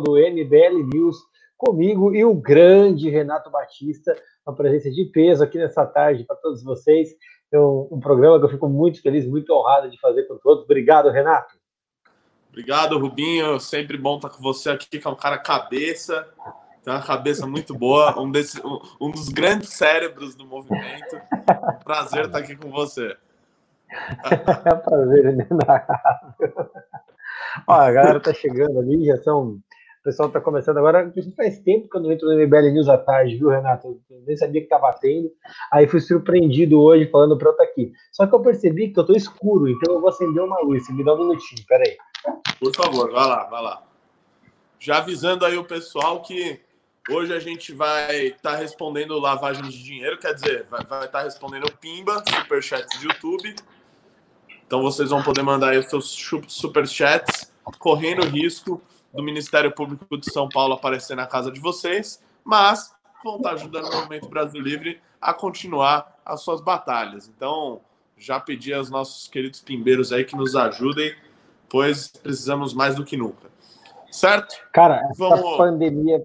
do MBL News comigo e o grande Renato Batista, uma presença de peso aqui nessa tarde para todos vocês. É um, um, programa que eu fico muito feliz, muito honrado de fazer com todos. Obrigado, Renato. Obrigado, Rubinho. Sempre bom estar com você aqui, que é um cara cabeça, tem uma cabeça muito boa, um, desse, um, um dos grandes cérebros do movimento. Um prazer estar aqui com você. É um prazer, inenarrável. Ó, a galera tá chegando ali, já são. O pessoal tá começando agora. Faz tempo que eu não entro no MBL News à tarde, viu, Renato? Eu nem sabia que tava tendo. Aí fui surpreendido hoje falando pra eu aqui. Só que eu percebi que eu tô escuro, então eu vou acender uma luz. Me dá um minutinho, peraí. Por favor, vai lá, vai lá. Já avisando aí o pessoal que hoje a gente vai estar tá respondendo lavagem de dinheiro, quer dizer, vai estar tá respondendo Pimba, superchat de YouTube então vocês vão poder mandar aí os seus superchats, correndo risco do Ministério Público de São Paulo aparecer na casa de vocês, mas vão estar ajudando o Movimento Brasil Livre a continuar as suas batalhas. Então, já pedi aos nossos queridos pimbeiros aí que nos ajudem, pois precisamos mais do que nunca. Certo? Cara, essa Vamos... pandemia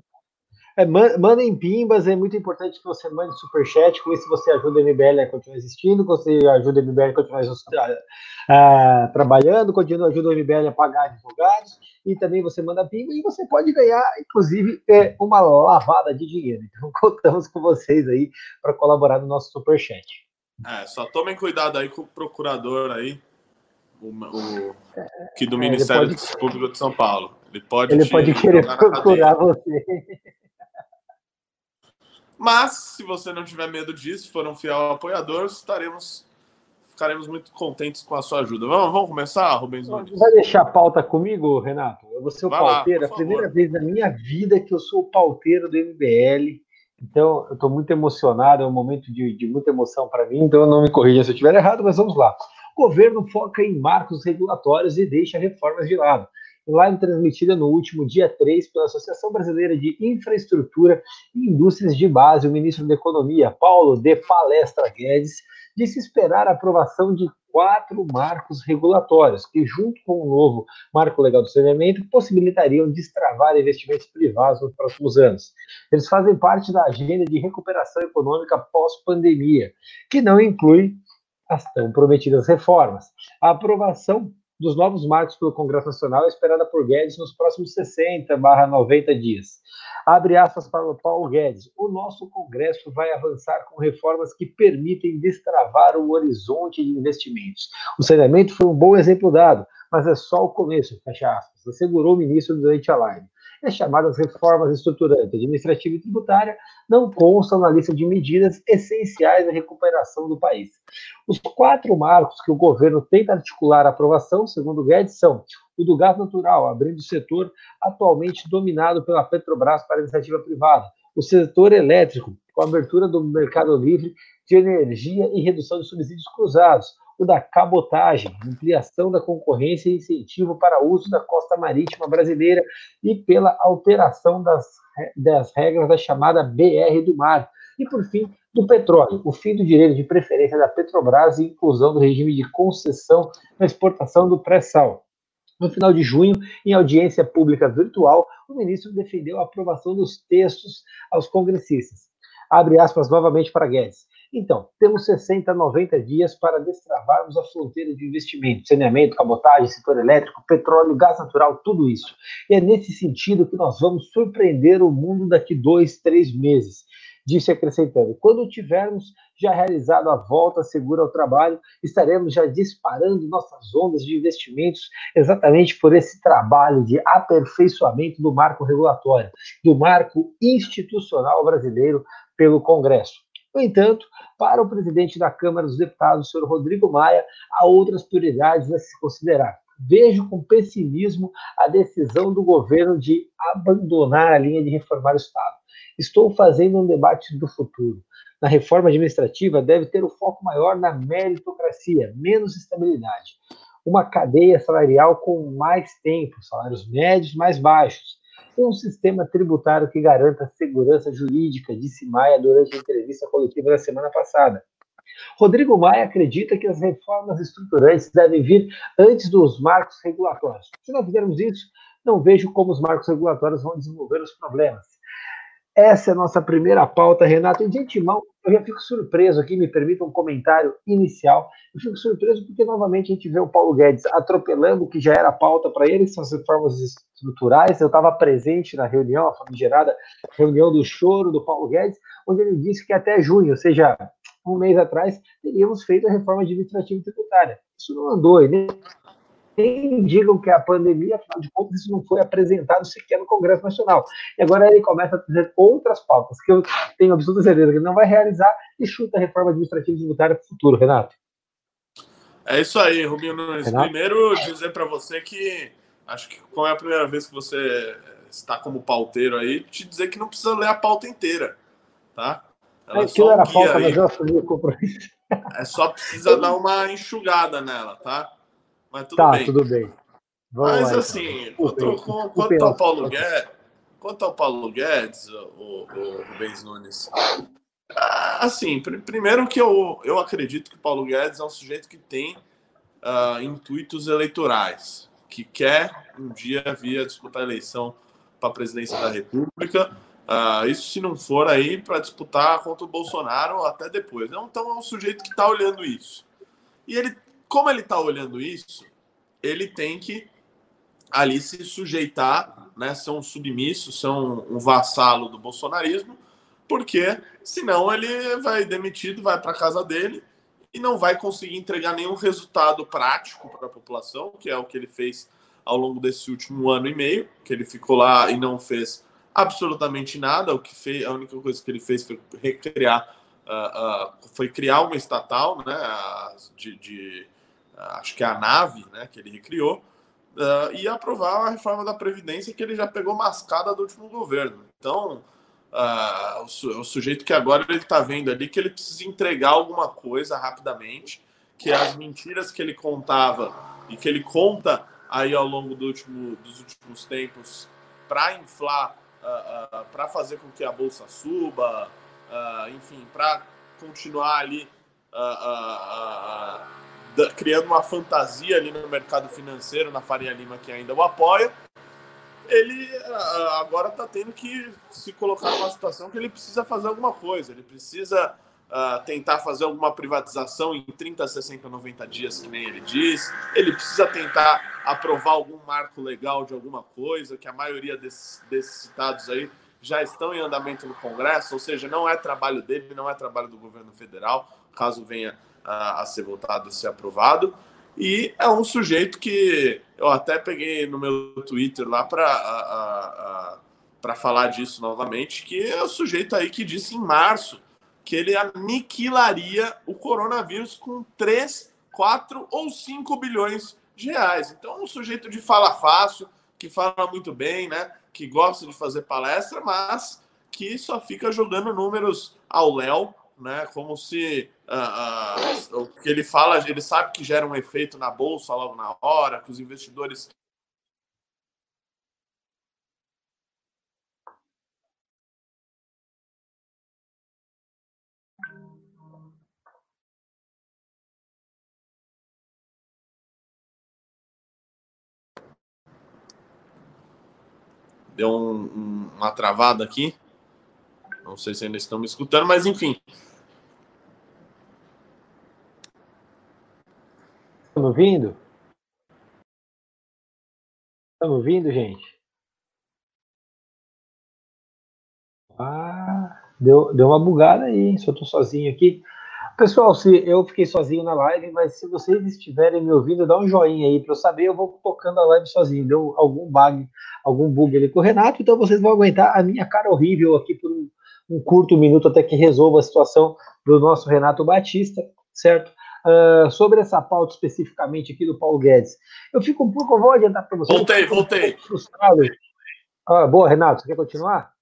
é, mandem pimbas, é muito importante que você mande superchat, com isso você ajuda a MBL a continuar existindo, você ajuda a MBL a continuar uh, trabalhando, continua, ajuda a MBL a pagar advogados, e também você manda pimba e você pode ganhar, inclusive, é, uma lavada de dinheiro. Então, contamos com vocês aí para colaborar no nosso superchat. É, só tomem cuidado aí com o procurador aí, o, o que do é, Ministério pode... Público de São Paulo. Ele pode, ele pode querer procurar você. Mas, se você não tiver medo disso, for um fiel apoiador, estaremos, ficaremos muito contentes com a sua ajuda. Vamos, vamos começar, Rubens Nunes? Vai deixar a pauta comigo, Renato? Eu vou ser o Vai pauteiro. Lá, a primeira vez na minha vida que eu sou o pauteiro do MBL. Então, eu estou muito emocionado, é um momento de, de muita emoção para mim, então não me corrija se eu estiver errado, mas vamos lá. O governo foca em marcos regulatórios e deixa reformas de lado live transmitida no último dia 3 pela Associação Brasileira de Infraestrutura e Indústrias de Base, o ministro da Economia, Paulo de Palestra Guedes, disse esperar a aprovação de quatro marcos regulatórios, que, junto com o novo marco legal do saneamento, possibilitariam destravar investimentos privados nos próximos anos. Eles fazem parte da agenda de recuperação econômica pós-pandemia, que não inclui as tão prometidas reformas. A aprovação dos novos marcos pelo Congresso Nacional é esperada por Guedes nos próximos 60 barra 90 dias. Abre aspas para o Paulo Guedes. O nosso Congresso vai avançar com reformas que permitem destravar o horizonte de investimentos. O saneamento foi um bom exemplo dado, mas é só o começo, fecha aspas, assegurou o ministro durante a live as chamadas reformas estruturantes administrativa e tributária não constam na lista de medidas essenciais à recuperação do país. Os quatro marcos que o governo tenta articular a aprovação, segundo Guedes, são o do gás natural, abrindo o setor atualmente dominado pela Petrobras para iniciativa privada, o setor elétrico, com a abertura do mercado livre de energia e redução de subsídios cruzados, o da cabotagem, ampliação da concorrência e incentivo para uso da costa marítima brasileira e pela alteração das, das regras da chamada BR do Mar. E, por fim, do petróleo, o fim do direito de preferência da Petrobras e inclusão do regime de concessão na exportação do pré-sal. No final de junho, em audiência pública virtual, o ministro defendeu a aprovação dos textos aos congressistas. Abre aspas novamente para Guedes. Então, temos 60 a 90 dias para destravarmos a fronteira de investimento, saneamento, cabotagem, setor elétrico, petróleo, gás natural, tudo isso. E é nesse sentido que nós vamos surpreender o mundo daqui dois, três meses, disse acrescentando. Quando tivermos já realizado a volta segura ao trabalho, estaremos já disparando nossas ondas de investimentos exatamente por esse trabalho de aperfeiçoamento do marco regulatório, do marco institucional brasileiro pelo Congresso. No entanto, para o presidente da Câmara dos Deputados, o senhor Rodrigo Maia, há outras prioridades a se considerar. Vejo com pessimismo a decisão do governo de abandonar a linha de reformar o Estado. Estou fazendo um debate do futuro. Na reforma administrativa, deve ter o foco maior na meritocracia, menos estabilidade. Uma cadeia salarial com mais tempo, salários médios mais baixos e um sistema tributário que garanta segurança jurídica, disse Maia durante a entrevista coletiva da semana passada. Rodrigo Maia acredita que as reformas estruturantes devem vir antes dos marcos regulatórios. Se nós fizermos isso, não vejo como os marcos regulatórios vão desenvolver os problemas. Essa é a nossa primeira pauta, Renato. E de antemão, eu já fico surpreso aqui, me permita um comentário inicial. Eu fico surpreso porque, novamente, a gente vê o Paulo Guedes atropelando o que já era pauta para ele, que são as reformas estruturais. Eu estava presente na reunião, a famigerada reunião do choro do Paulo Guedes, onde ele disse que até junho, ou seja, um mês atrás, teríamos feito a reforma administrativa e tributária. Isso não andou, e nem nem digam que é a pandemia, afinal de contas, isso não foi apresentado sequer no Congresso Nacional. E agora ele começa a trazer outras pautas, que eu tenho absoluta certeza que ele não vai realizar, e chuta a reforma administrativa e tributária para o futuro, Renato. É isso aí, Rubinho Nunes. Renato? Primeiro, dizer para você que acho que como é a primeira vez que você está como pauteiro aí, te dizer que não precisa ler a pauta inteira, tá? Ela é, só era pauta, mas eu assumi o compromisso. É só precisa dar uma enxugada nela, tá? Mas tudo tá, bem. tudo bem. Vamos Mas lá, assim, então. quanto, quanto, ao Paulo Guedes, quanto ao Paulo Guedes, o, o Rubens Nunes, ah, assim, pr primeiro que eu, eu acredito que o Paulo Guedes é um sujeito que tem uh, intuitos eleitorais, que quer um dia vir a disputar a eleição para a presidência da República. Uh, isso se não for aí para disputar contra o Bolsonaro até depois. Então é um sujeito que está olhando isso. E ele como ele está olhando isso, ele tem que ali se sujeitar, né, ser um submisso, ser um, um vassalo do bolsonarismo, porque senão ele vai demitido, vai para casa dele e não vai conseguir entregar nenhum resultado prático para a população, que é o que ele fez ao longo desse último ano e meio, que ele ficou lá e não fez absolutamente nada. O que fez, a única coisa que ele fez foi recriar, uh, uh, foi criar uma estatal, né, de, de acho que é a nave, né, que ele recriou, uh, e aprovar a reforma da Previdência que ele já pegou mascada do último governo. Então, uh, o, su o, sujeito que agora ele está vendo ali que ele precisa entregar alguma coisa rapidamente, que as mentiras que ele contava e que ele conta aí ao longo do último, dos últimos tempos para inflar, uh, para fazer com que a bolsa suba, enfim, para continuar ali criando uma fantasia ali no mercado financeiro, na Faria Lima, que ainda o apoia, ele agora está tendo que se colocar numa situação que ele precisa fazer alguma coisa, ele precisa uh, tentar fazer alguma privatização em 30, 60, 90 dias, que nem ele diz, ele precisa tentar aprovar algum marco legal de alguma coisa, que a maioria desses, desses citados aí já estão em andamento no Congresso, ou seja, não é trabalho dele, não é trabalho do governo federal, caso venha a, a ser votado e ser aprovado. E é um sujeito que eu até peguei no meu Twitter lá para para falar disso novamente, que é o sujeito aí que disse em março que ele aniquilaria o coronavírus com 3, 4 ou 5 bilhões de reais. Então, um sujeito de fala fácil, que fala muito bem, né? Que gosta de fazer palestra, mas que só fica jogando números ao léu né? Como se uh, uh, o que ele fala, ele sabe que gera um efeito na bolsa logo na hora, que os investidores deu um, um, uma travada aqui. Não sei se ainda estão me escutando, mas enfim. Estão me ouvindo? Estão me ouvindo, gente? Ah, deu, deu uma bugada aí, eu tô sozinho aqui. Pessoal, se eu fiquei sozinho na live, mas se vocês estiverem me ouvindo, dá um joinha aí para eu saber, eu vou tocando a live sozinho. Deu algum bug, algum bug ali com o Renato, então vocês vão aguentar a minha cara horrível aqui por um, um curto minuto até que resolva a situação do nosso Renato Batista, certo? Uh, sobre essa pauta especificamente aqui do Paulo Guedes. Eu fico um pouco, eu vou adiantar para você. Voltei, voltei. Um frustrado. Ah, boa, Renato, você quer continuar?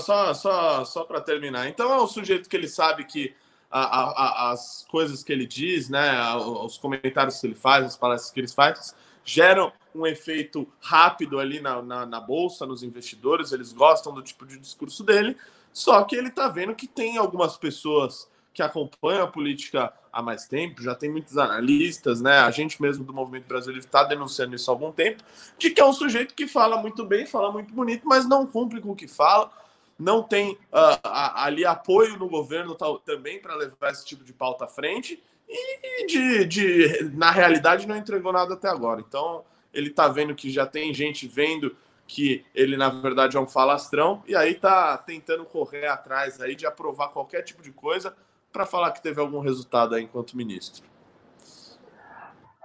só só, só para terminar. Então é um sujeito que ele sabe que a, a, as coisas que ele diz, né, os comentários que ele faz, as palestras que ele faz, geram um efeito rápido ali na, na, na bolsa, nos investidores, eles gostam do tipo de discurso dele, só que ele está vendo que tem algumas pessoas que acompanham a política há mais tempo, já tem muitos analistas, né? A gente mesmo do Movimento Brasil está denunciando isso há algum tempo, de que é um sujeito que fala muito bem, fala muito bonito, mas não cumpre com o que fala, não tem uh, ali apoio no governo também para levar esse tipo de pauta à frente e de, de, na realidade não entregou nada até agora. Então ele está vendo que já tem gente vendo que ele na verdade é um falastrão e aí tá tentando correr atrás aí de aprovar qualquer tipo de coisa para falar que teve algum resultado aí enquanto ministro.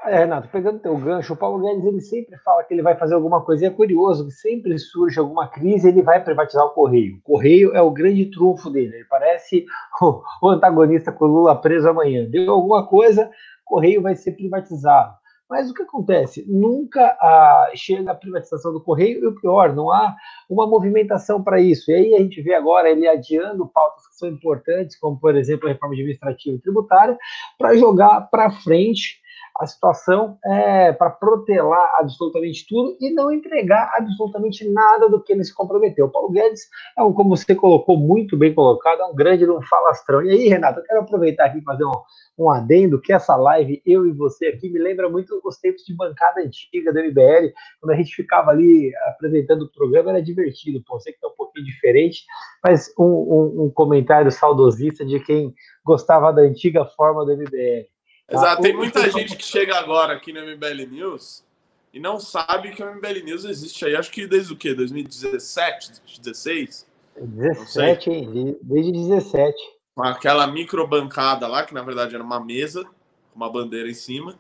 É, Renato, pegando teu gancho, o Paulo Guedes ele sempre fala que ele vai fazer alguma coisa. E é curioso que sempre surge alguma crise, ele vai privatizar o Correio. O Correio é o grande trunfo dele. Ele parece o, antagonista com o Lula preso amanhã. Deu alguma coisa, o Correio vai ser privatizado. Mas o que acontece? Nunca ah, chega a privatização do Correio, e o pior, não há uma movimentação para isso. E aí a gente vê agora ele adiando pautas que são importantes, como, por exemplo, a reforma administrativa e tributária, para jogar para frente a situação é, para protelar absolutamente tudo e não entregar absolutamente nada do que ele se comprometeu. O Paulo Guedes é um, como você colocou, muito bem colocado, é um grande um falastrão. E aí, Renato, eu quero aproveitar aqui e fazer um, um adendo, que essa live, eu e você aqui, me lembra muito os tempos de bancada antiga da MBL, quando a gente ficava ali apresentando o programa, era divertido, pô, sei que tá um pouquinho diferente, mas um, um, um comentário saudosista de quem gostava da antiga forma do MBL. Exato, tem muita gente que chega agora aqui no MBL News e não sabe que o MBL News existe aí, acho que desde o quê? 2017, 2016? 17, hein? Desde 17. Com aquela microbancada lá, que na verdade era uma mesa, com uma bandeira em cima.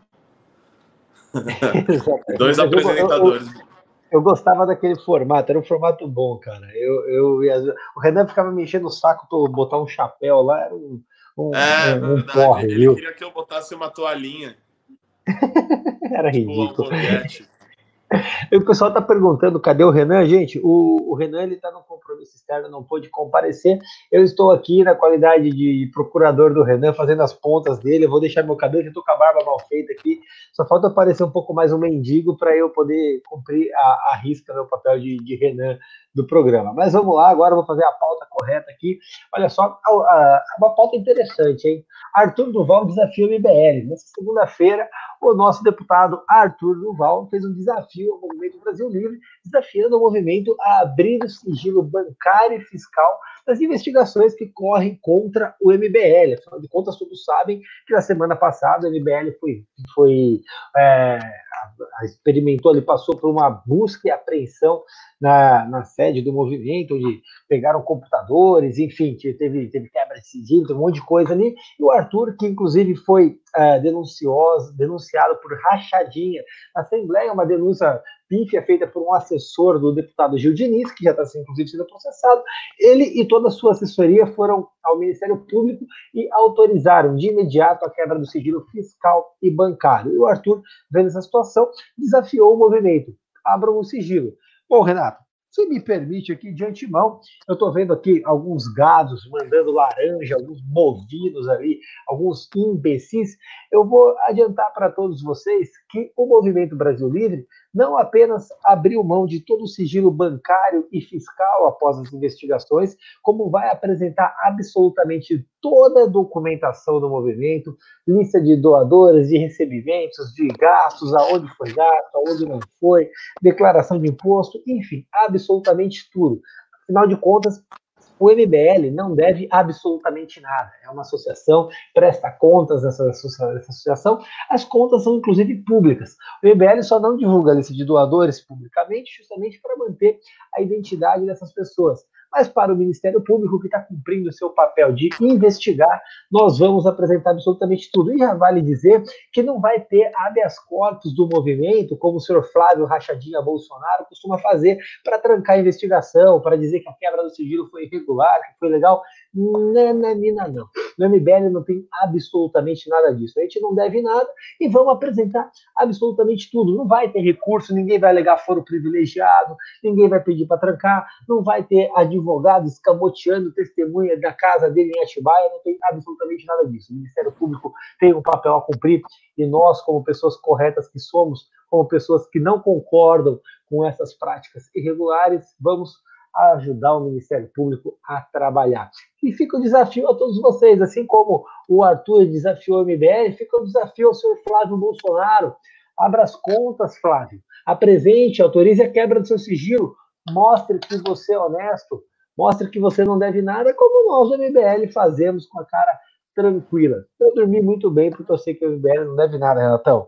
Dois apresentadores. Eu, eu, eu, gostava daquele formato, era um formato bom, cara. Eu, eu, o Renan ficava me enchendo o saco para botar um chapéu lá, era um um, é, um, verdade. Porre, ele viu? queria que eu botasse uma toalhinha. Era tipo, ridículo. o pessoal está perguntando cadê o Renan, gente. O, o Renan ele está no compromisso externo, não pôde comparecer. Eu estou aqui na qualidade de procurador do Renan, fazendo as pontas dele. Eu vou deixar meu cabelo, já estou com a barba mal feita aqui. Só falta aparecer um pouco mais um mendigo para eu poder cumprir a, a risca meu papel de, de Renan do programa. Mas vamos lá, agora vou fazer a pauta correta aqui. Olha só, a, a, uma pauta interessante, hein? Arthur Duval desafia o MBL. Nessa segunda-feira, o nosso deputado Arthur Duval fez um desafio ao Movimento Brasil Livre, desafiando o movimento a abrir o sigilo bancário e fiscal das investigações que correm contra o MBL. Afinal de contas, todos sabem que na semana passada o MBL foi, foi é, experimentou, ele passou por uma busca e apreensão na, na sede do movimento, onde pegaram computadores, enfim, teve, teve quebra de sigilo, um monte de coisa ali. E o Arthur, que inclusive foi é, denunciado por rachadinha na Assembleia, uma denúncia pífia feita por um assessor do deputado Gil Diniz, que já está inclusive, sendo processado. Ele e toda a sua assessoria foram ao Ministério Público e autorizaram de imediato a quebra do sigilo fiscal e bancário. E o Arthur, vendo essa situação, desafiou o movimento. Abram o sigilo. Bom, Renato, se me permite aqui de antemão, eu estou vendo aqui alguns gados mandando laranja, alguns bovinos ali, alguns imbecis. Eu vou adiantar para todos vocês que o Movimento Brasil Livre não apenas abriu mão de todo o sigilo bancário e fiscal após as investigações, como vai apresentar absolutamente toda a documentação do movimento, lista de doadores, de recebimentos, de gastos, aonde foi gasto, aonde não foi, declaração de imposto, enfim, absolutamente tudo. Afinal de contas, o MBL não deve absolutamente nada. É uma associação, presta contas dessa, associação. As contas são, inclusive, públicas. O MBL só não divulga a lista de doadores publicamente, justamente para manter a identidade dessas pessoas mas para o Ministério Público, que está cumprindo o seu papel de investigar, nós vamos apresentar absolutamente tudo. E já vale dizer que não vai ter habeas corpus do movimento, como o senhor Flávio Rachadinha Bolsonaro costuma fazer, para trancar a investigação, para dizer que a quebra do sigilo foi irregular, que foi legal. Nananina, não. No MBL não tem absolutamente nada disso. A gente não deve nada e vamos apresentar absolutamente tudo. Não vai ter recurso, ninguém vai alegar foro privilegiado, ninguém vai pedir para trancar, não vai ter advogado escamoteando testemunha da casa dele em Atibaia, não tem absolutamente nada disso. O Ministério Público tem um papel a cumprir e nós, como pessoas corretas que somos, como pessoas que não concordam com essas práticas irregulares, vamos ajudar o Ministério Público a trabalhar. E fica o desafio a todos vocês, assim como o Arthur desafiou o MBL, fica o desafio ao senhor Flávio Bolsonaro. Abra as contas, Flávio. Apresente, autorize a quebra do seu sigilo. Mostre que você é honesto. Mostre que você não deve nada, como nós do MBL fazemos com a cara tranquila. Eu dormi muito bem porque eu sei que o MBL não deve nada, Renatão.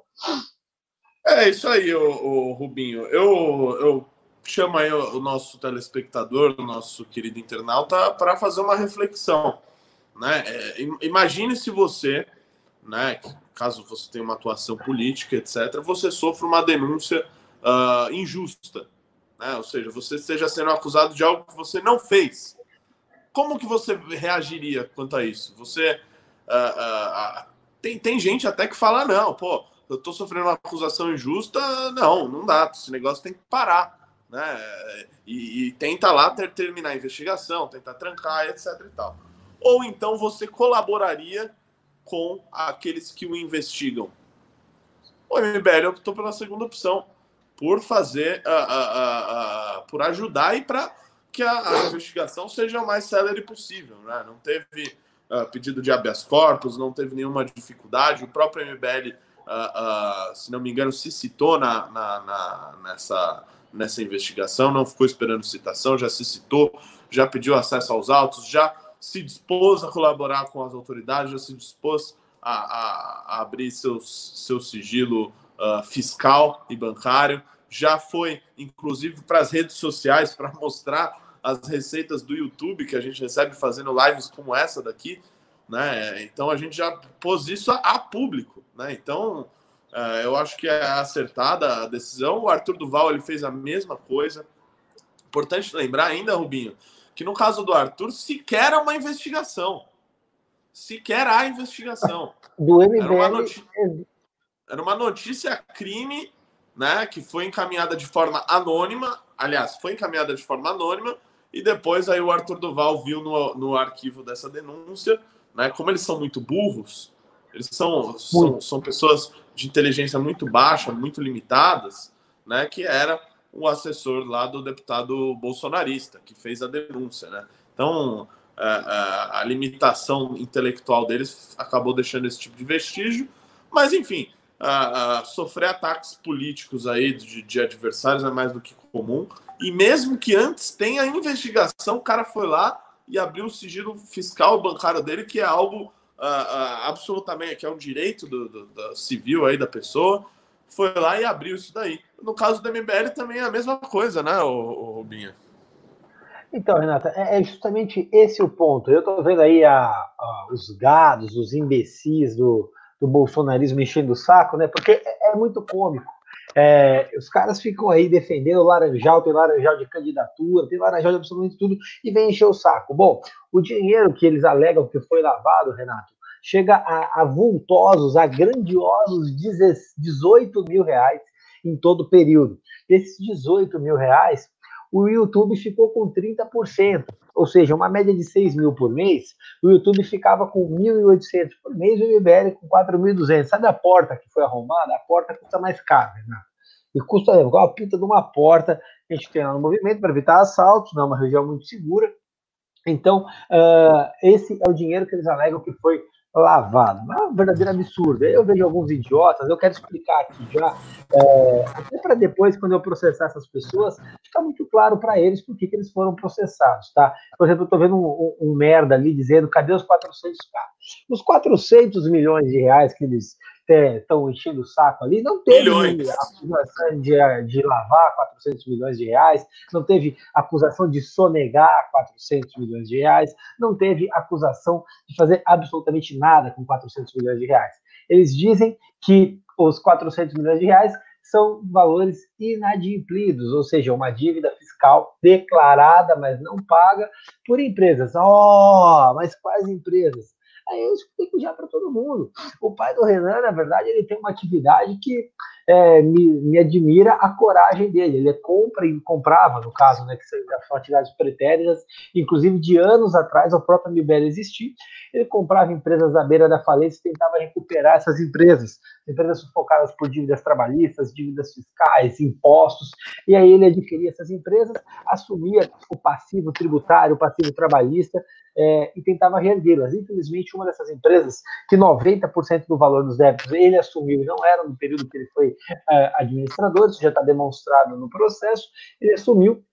É isso aí, o, o Rubinho. Eu, eu chamo aí o, nosso telespectador, o nosso querido internauta, para fazer uma reflexão. Né? É, imagine se você, né, caso você tenha uma atuação política, etc., você sofre uma denúncia uh, injusta. Né? Ou seja, você esteja sendo acusado de algo que você não fez. Como que você reagiria quanto a isso? Você uh, uh, tem, tem gente até que fala, não, pô, eu estou sofrendo uma acusação injusta, não, não dá, esse negócio tem que parar. Né? E, e tenta lá ter, terminar a investigação, tentar trancar, etc. e tal. Ou então você colaboraria com aqueles que o investigam. O MBL optou pela segunda opção, por fazer, uh, uh, uh, por ajudar e para que a, a, investigação seja o mais célere possível. Né? Não teve uh, pedido de habeas corpus, não teve nenhuma dificuldade. O próprio MBL, uh, uh, se não me engano, se citou na, na, na, nessa, nessa investigação, não ficou esperando citação, já se citou, já pediu acesso aos autos, já se dispôs a colaborar com as autoridades, já se dispôs a, a, a abrir seus, seu sigilo fiscal e bancário, já foi, inclusive, para as redes sociais para mostrar as receitas do YouTube que a gente recebe fazendo lives como essa daqui, né? Então a gente já pôs isso a, a público, né? Então uh, eu acho que é acertada a decisão. O Arthur Duval ele fez a mesma coisa. Importante lembrar ainda, Rubinho, que no caso do Arthur sequer é uma investigação. Sequer há investigação. Do MBL... Era uma notícia, era uma notícia crime, né? Que foi encaminhada de forma anônima. Aliás, foi encaminhada de forma anônima e depois aí o Arthur Duval viu no, no arquivo dessa denúncia, né? Como eles são muito burros, eles são, são, são pessoas de inteligência muito baixa, muito limitadas, né? Que era o assessor lá do deputado bolsonarista que fez a denúncia, né? Então a, é, a, é, a limitação intelectual deles acabou deixando esse tipo de vestígio, mas enfim, a, sofrer ataques políticos aí de, de adversários é mais do que comum. E mesmo que antes tenha investigação, o cara foi lá e abriu o sigilo fiscal bancário dele, que é algo absolutamente, que é um direito do, do, do, civil aí da pessoa. Foi lá e abriu isso daí. No caso do MBL também é a mesma coisa, né, o, Rubinho? Então, Renata, é, é justamente esse o ponto. Eu estou vendo aí a, a, os gados, os imbecis do, do bolsonarismo enchendo o saco, né? Porque é, é muito cômico. É, os caras ficam aí defendendo o Laranjal, tem Laranjal de candidatura, tem Laranjal de absolutamente tudo, e vem encher o saco. Bom, o dinheiro que eles alegam que foi lavado, Renato, chega a, a vultosos, a grandiosos 18 mil reais em todo o período. Desses 18 mil reais, o YouTube ficou com 30%, ou seja, uma média de 6 mil por mês, o YouTube ficava com 1.800 por mês e o MBL com 4.200. Sabe a porta que foi arrombada? A porta custa mais caro, né? E custa igual a pinta de uma porta que a gente tem lá no movimento para evitar assaltos, não é uma região muito segura. Então, uh, esse é o dinheiro que eles alegam que foi lavado. É um verdadeiro absurdo. Eu vejo alguns idiotas, eu quero explicar aqui já, é, até para depois, quando eu processar essas pessoas, ficar muito claro para eles por que, eles foram processados, tá? Por exemplo, eu estou vendo um, um, um, merda ali dizendo, cadê os 400 carros? Os 400 milhões de reais que eles estão enchendo o saco ali, não teve milhões. acusação de, de lavar 400 milhões de reais, não teve acusação de sonegar 400 milhões de reais, não teve acusação de fazer absolutamente nada com 400 milhões de reais. Eles dizem que os 400 milhões de reais são valores inadimplidos, ou seja, uma dívida fiscal declarada, mas não paga por empresas. Oh, mas quais empresas? Aí eu explico já para todo mundo. O pai do Renan, na verdade, ele tem uma atividade que é, me, me, admira a coragem dele. Ele compra e comprava, no caso, né, que são atividades pretéritas, inclusive de anos atrás, o próprio MBL existir, ele comprava empresas à beira da falência e tentava recuperar essas empresas, empresas sufocadas por dívidas trabalhistas, dívidas fiscais, impostos, e aí ele adquiria essas empresas, assumia o passivo tributário, o passivo trabalhista, é, e tentava reerguê-las. Infelizmente, uma dessas empresas, que 90% do valor dos débitos ele assumiu, não era no período que ele foi é, administrador, isso já está demonstrado no processo, ele assumiu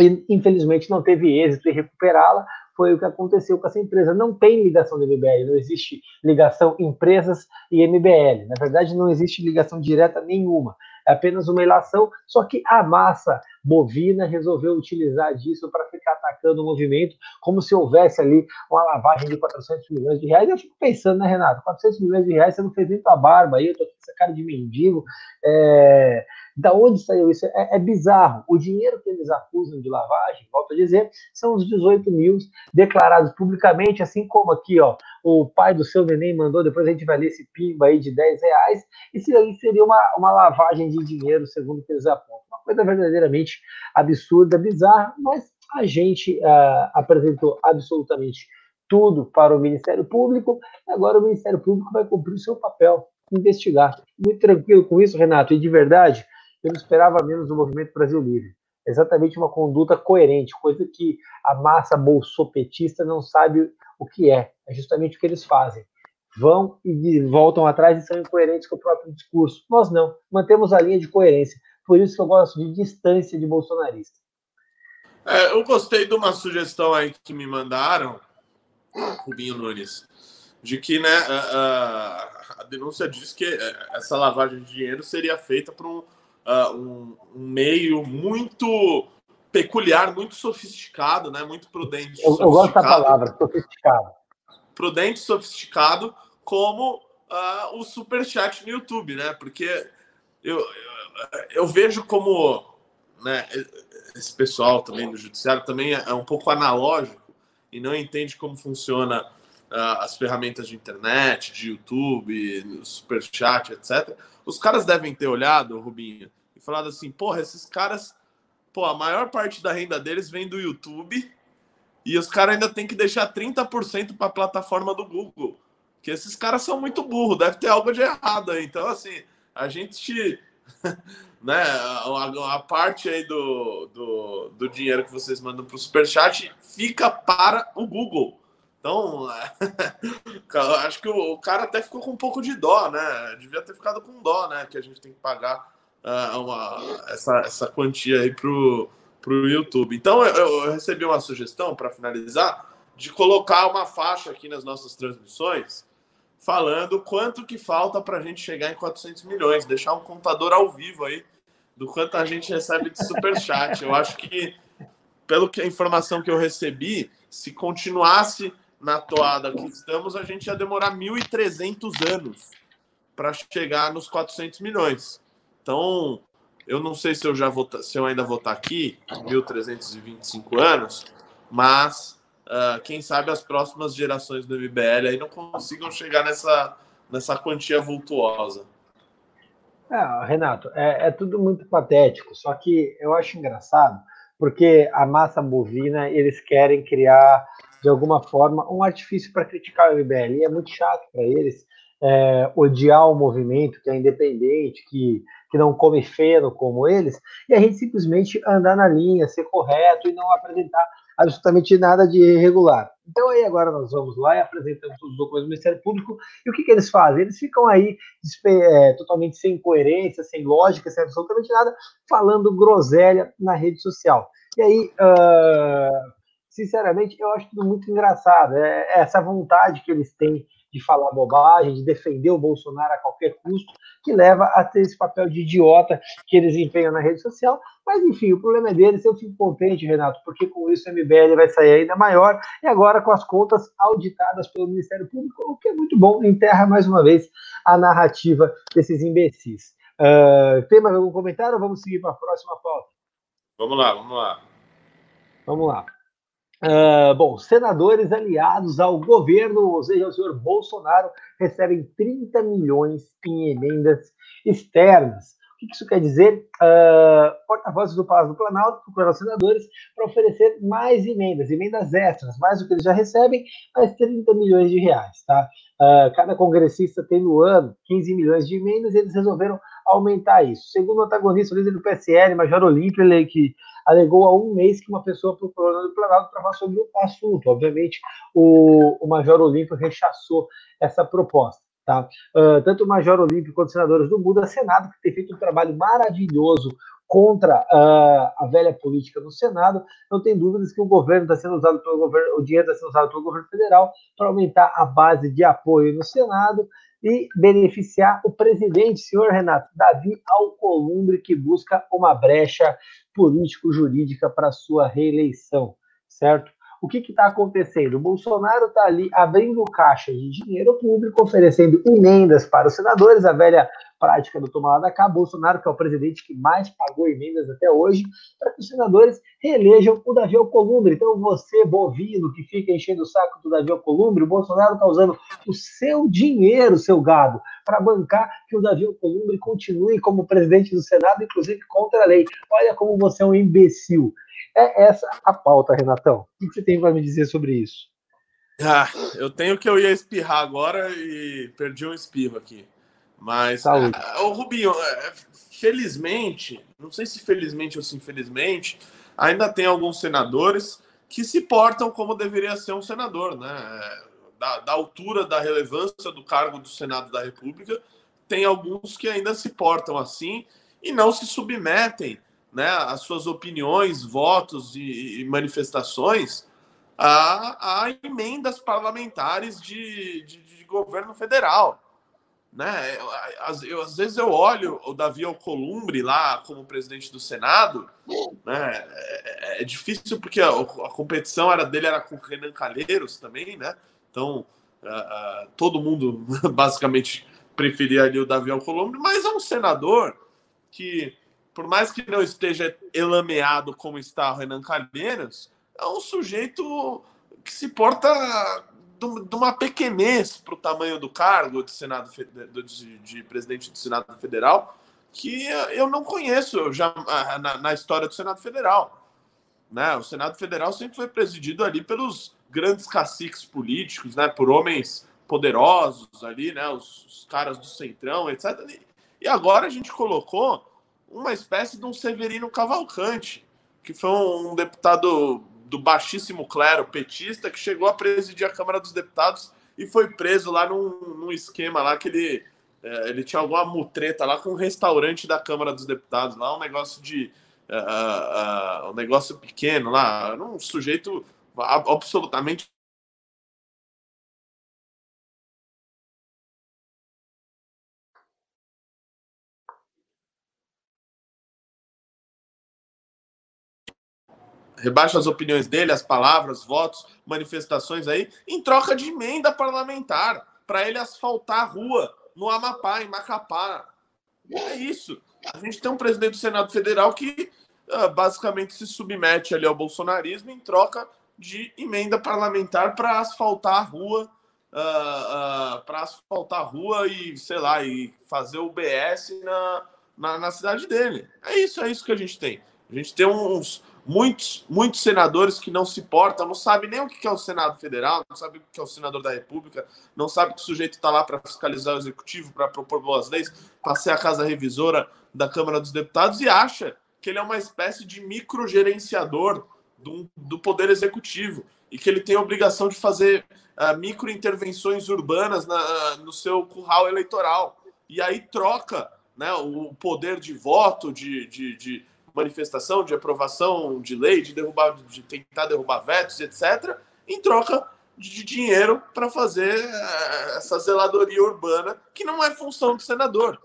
e infelizmente não teve êxito em recuperá-la. Foi o que aconteceu com essa empresa. Não tem ligação do MBL, não existe ligação empresas e MBL. Na verdade, não existe ligação direta nenhuma é apenas uma ilação, só que a massa bovina resolveu utilizar disso para ficar atacando o movimento, como se houvesse ali uma lavagem de 400 milhões de reais. Eu fico pensando, né, Renato? 400 milhões de reais, você não fez nem tua barba aí, eu tô com essa cara de mendigo. É... Da onde saiu isso? É, é, bizarro. O dinheiro que eles acusam de lavagem, volto a dizer, são os 18 mil declarados publicamente, assim como aqui, ó, o pai do seu neném mandou, depois a gente vai ler esse pimba aí de 10 reais, isso aí seria uma, uma lavagem de dinheiro, segundo o que eles apontam. Uma coisa verdadeiramente absurda, bizarra, mas a gente uh, apresentou absolutamente tudo para o Ministério Público, agora o Ministério Público vai cumprir o seu papel, investigar. Muito tranquilo com isso, Renato, e de verdade, eu não esperava menos do Movimento Brasil Livre. Exatamente uma conduta coerente, coisa que a massa bolsopetista não sabe o que é. É justamente o que eles fazem. Vão e voltam atrás e são incoerentes com o próprio discurso. Nós não. Mantemos a linha de coerência. Por isso que eu gosto de distância de bolsonarista. É, eu gostei de uma sugestão aí que me mandaram, Rubinho Nunes, de que né, a, a denúncia diz que é, essa lavagem de dinheiro seria feita por um uh, um, um, meio muito peculiar, muito sofisticado, né? Muito prudente. Eu, eu gosto da palavra, sofisticado. Prudente, sofisticado, como uh, o super chat no YouTube, né? Porque eu, eu, eu vejo como né, esse pessoal também do judiciário também é um pouco analógico e não entende como funciona uh, as ferramentas de internet, de YouTube, superchat, etc. Os caras devem ter olhado, Rubinho, e falado assim: porra, esses caras, pô, a maior parte da renda deles vem do YouTube e os caras ainda tem que deixar 30% para a plataforma do Google. Que esses caras são muito burros, deve ter algo de errado aí. Então, assim, a gente. né, a, a, parte aí do, do, do dinheiro que vocês mandam para o Superchat fica para o Google. Então, acho que o, cara até ficou com um pouco de dó, né? Devia ter ficado com dó, né? Que a gente tem que pagar uh, uma, essa, essa quantia aí pro, pro YouTube. Então, eu, eu recebi uma sugestão para finalizar de colocar uma faixa aqui nas nossas transmissões falando quanto que falta para a gente chegar em 400 milhões, deixar um contador ao vivo aí do quanto a gente recebe de super chat. Eu acho que pelo que a informação que eu recebi, se continuasse na toada que estamos, a gente ia demorar 1.300 anos para chegar nos 400 milhões. Então, eu não sei se eu já vou, se eu ainda vou estar aqui, 1.325 anos, mas uh, quem sabe as próximas gerações do MBL aí não consigam chegar nessa, nessa quantia vultuosa. É, Renato, é, é tudo muito patético, só que eu acho engraçado, porque a massa bovina, eles querem criar de alguma forma, um artifício para criticar o MBL. E é muito chato para eles é, odiar o movimento que é independente, que, que não come feno como eles, e a gente simplesmente andar na linha, ser correto e não apresentar absolutamente nada de irregular. Então aí agora nós vamos lá e apresentamos os documentos do Ministério Público, e o que, que eles fazem? Eles ficam aí é, totalmente sem coerência, sem lógica, sem absolutamente nada, falando groselha na rede social. E aí, uh, sinceramente, eu acho tudo muito engraçado. É, é essa vontade que eles têm de falar bobagem, de defender o Bolsonaro a qualquer custo, que leva a ter esse papel de idiota que eles empenham na rede social. Mas, enfim, o problema é deles. Eu fico contente, Renato, porque com isso o MBL vai sair ainda maior e agora com as contas auditadas pelo Ministério Público, o que é muito bom, enterra mais uma vez a narrativa desses imbecis. Uh, tem mais algum comentário vamos seguir para a próxima pauta? Vamos lá, vamos lá. Vamos lá. Uh, bom, senadores aliados ao governo, ou seja, ao senhor Bolsonaro, recebem 30 milhões em emendas externas. O que isso quer dizer? Uh, Porta-vozes do Palácio do Planalto procuraram os senadores para oferecer mais emendas, emendas extras, mais do que eles já recebem, mais 30 milhões de reais. Tá? Uh, cada congressista tem no ano 15 milhões de emendas e eles resolveram aumentar isso. Segundo o antagonista, líder do PSL, Major Olímpio, ele que alegou há um mês que uma pessoa procurou no Planalto para falar sobre o assunto. Obviamente, o, o Major Olímpio rechaçou essa proposta. Tá? Uh, tanto o Major Olímpio quanto os senadores do Muda Senado, que tem feito um trabalho maravilhoso contra uh, a velha política no Senado, não tem dúvidas que o governo está sendo usado pelo governo, o dinheiro está sendo usado pelo governo federal para aumentar a base de apoio no Senado e beneficiar o presidente, senhor Renato Davi Alcolumbre, que busca uma brecha político-jurídica para sua reeleição, certo? O que está acontecendo? O Bolsonaro está ali abrindo caixa de dinheiro público, oferecendo emendas para os senadores, a velha prática do tomar da cá. Bolsonaro, que é o presidente que mais pagou emendas até hoje, para que os senadores reelejam o Davi Alcolumbre. Então, você, bovino, que fica enchendo o saco do Davi Alcolumbre, o Bolsonaro está usando o seu dinheiro, seu gado, para bancar que o Davi Alcolumbre continue como presidente do Senado, inclusive contra a lei. Olha como você é um imbecil. É essa a pauta, Renatão. O que você tem para me dizer sobre isso? Ah, eu tenho que eu ia espirrar agora e perdi um espirro aqui. Mas, Saúde. Ah, o Rubinho, é, felizmente, não sei se felizmente ou se infelizmente, ainda tem alguns senadores que se portam como deveria ser um senador, né? Da, da altura, da relevância do cargo do Senado da República, tem alguns que ainda se portam assim e não se submetem né, as suas opiniões, votos e, e manifestações a, a, emendas parlamentares de, de, de, governo federal. Né? Eu, eu, às vezes eu olho o Davi Alcolumbre lá como presidente do Senado, né? é, é difícil porque a, a, competição era dele era com o Renan Calheiros também, né? Então uh, uh, todo mundo basicamente preferia ali o Davi Alcolumbre, mas é um senador que por mais que não esteja elameado como está o Renan Calheiros, é um sujeito que se porta de uma pequenez para o tamanho do cargo de, Senado, de, de, presidente do Senado Federal que eu não conheço já na, na, história do Senado Federal. Né? O Senado Federal sempre foi presidido ali pelos grandes caciques políticos, né? por homens poderosos ali, né? os, os caras do Centrão, etc. E agora a gente colocou uma espécie de um Severino Cavalcante, que foi um deputado do baixíssimo clero petista que chegou a presidir a Câmara dos Deputados e foi preso lá num, num esquema lá que ele, é, ele tinha alguma mutreta lá com um restaurante da Câmara dos Deputados, lá um negócio de. Uh, uh, um negócio pequeno lá, um sujeito absolutamente rebaixa as opiniões dele, as palavras, votos, manifestações aí, em troca de emenda parlamentar para ele asfaltar a rua no Amapá, em Macapá. É isso. A gente tem um presidente do Senado Federal que uh, basicamente se submete ali ao bolsonarismo em troca de emenda parlamentar para asfaltar a rua, uh, uh, para asfaltar a rua e, sei lá, e fazer o BS na, na, na cidade dele. É isso, é isso que a gente tem. A gente tem uns, muitos, muitos senadores que não se portam, não sabem nem o que é o Senado Federal, não sabem o que é o senador da República, não sabe que o sujeito está lá para fiscalizar o executivo, para propor boas leis, para ser a casa revisora da Câmara dos Deputados e acha que ele é uma espécie de microgerenciador do, do Poder Executivo e que ele tem a obrigação de fazer uh, microintervenções urbanas na, no seu curral eleitoral. E aí troca né, o poder de voto, de, de, de manifestação, de aprovação de lei, de derrubar, de tentar derrubar vetos, etc., em troca de dinheiro para fazer eh, essa zeladoria urbana, que não é função do senador.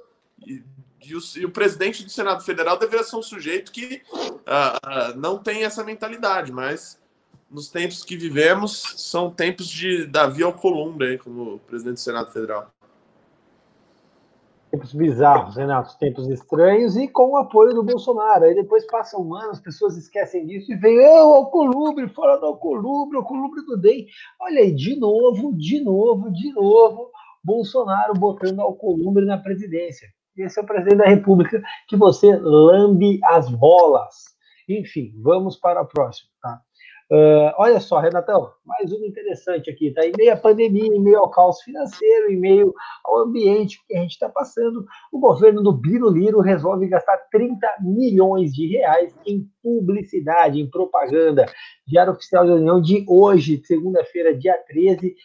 E, e, o, e o, presidente do Senado Federal deveria ser um sujeito que uh, não tem essa mentalidade, mas nos tempos que vivemos são tempos de Davi Alcolumbre, como presidente do Senado Federal. Tempos bizarros, Renato, tempos estranhos e com o apoio do Bolsonaro. Aí depois passa um ano, as pessoas esquecem disso e vem, oh, Alcolumbre, fora do Alcolumbre, Alcolumbre do DEM. Olha aí, de novo, de novo, de novo, Bolsonaro botando Alcolumbre na presidência. esse é o presidente da República que você lambe as bolas. Enfim, vamos para a próxima, tá? Uh, olha só, Renatão, mais uma interessante aqui, tá? Em meio à pandemia, em meio ao caos financeiro, em meio ao ambiente que a gente está passando, o governo do Biro Liro resolve gastar 30 milhões de reais em publicidade, em propaganda. Diário Oficial da União de hoje, segunda-feira, dia 13,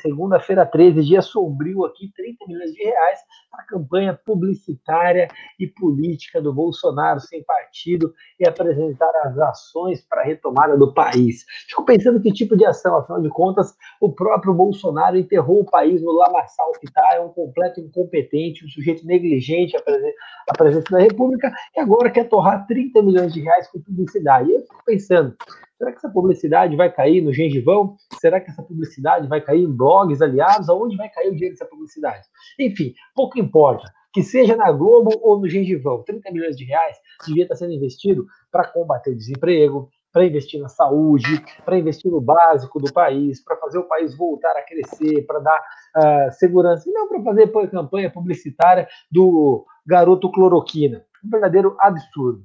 segunda-feira 13, dia sombrio aqui, 30 milhões de reais para a campanha publicitária e política do Bolsonaro sem partido e apresentar as ações para a retomada do país. Fico pensando que tipo de ação, afinal de contas, o próprio Bolsonaro enterrou o país no lamaçal que está, é um completo incompetente, um sujeito negligente à presença da República e agora quer torrar 30 milhões de reais com publicidade. E eu fico pensando, será que essa publicidade vai cair no gengivão? Será que essa publicidade vai cair em blogs aliados? Aonde vai cair o dinheiro dessa publicidade? Enfim, pouco importa. Que seja na Globo ou no gengivão, 30 milhões de reais devia estar sendo investido para combater desemprego, para investir na saúde, para investir no básico do país, para fazer o país voltar a crescer, para dar uh, segurança, e não para fazer campanha publicitária do garoto cloroquina. Um verdadeiro absurdo.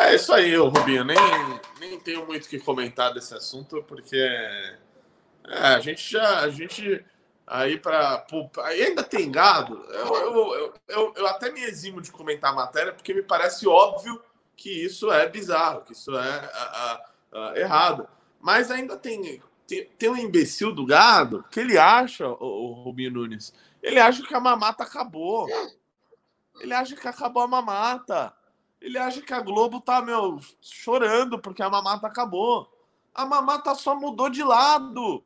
É isso aí, Rubinho. Nem, nem tenho muito o que comentar desse assunto, porque é, a gente já. A gente aí para. Ainda tem gado. Eu, eu, eu, eu, até me eximo de comentar a matéria, porque me parece óbvio que isso é bizarro, que isso é a, a, a, errado. Mas ainda tem, tem, tem um imbecil do gado que ele acha, o, o Rubinho Nunes, ele acha que a mamata acabou. Ele acha que acabou a mamata. Ele acha que a Globo tá, meu, chorando porque a mamata acabou. A mamata só mudou de lado.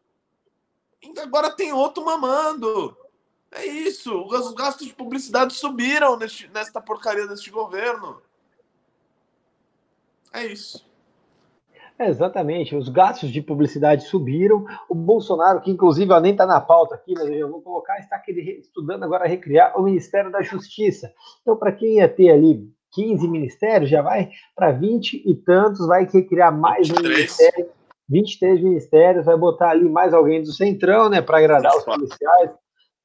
Agora tem outro mamando. É isso. Os gastos de publicidade subiram neste, nesta porcaria deste governo. É isso. É, exatamente, os gastos de publicidade subiram. O Bolsonaro, que inclusive nem está na pauta aqui, mas eu vou colocar, está estudando agora recriar o Ministério da Justiça. Então, para quem ia ter ali 15 ministérios, já vai para 20 e tantos, vai criar mais 23. um ministério, 23 ministérios, vai botar ali mais alguém do Centrão, né, para agradar os policiais,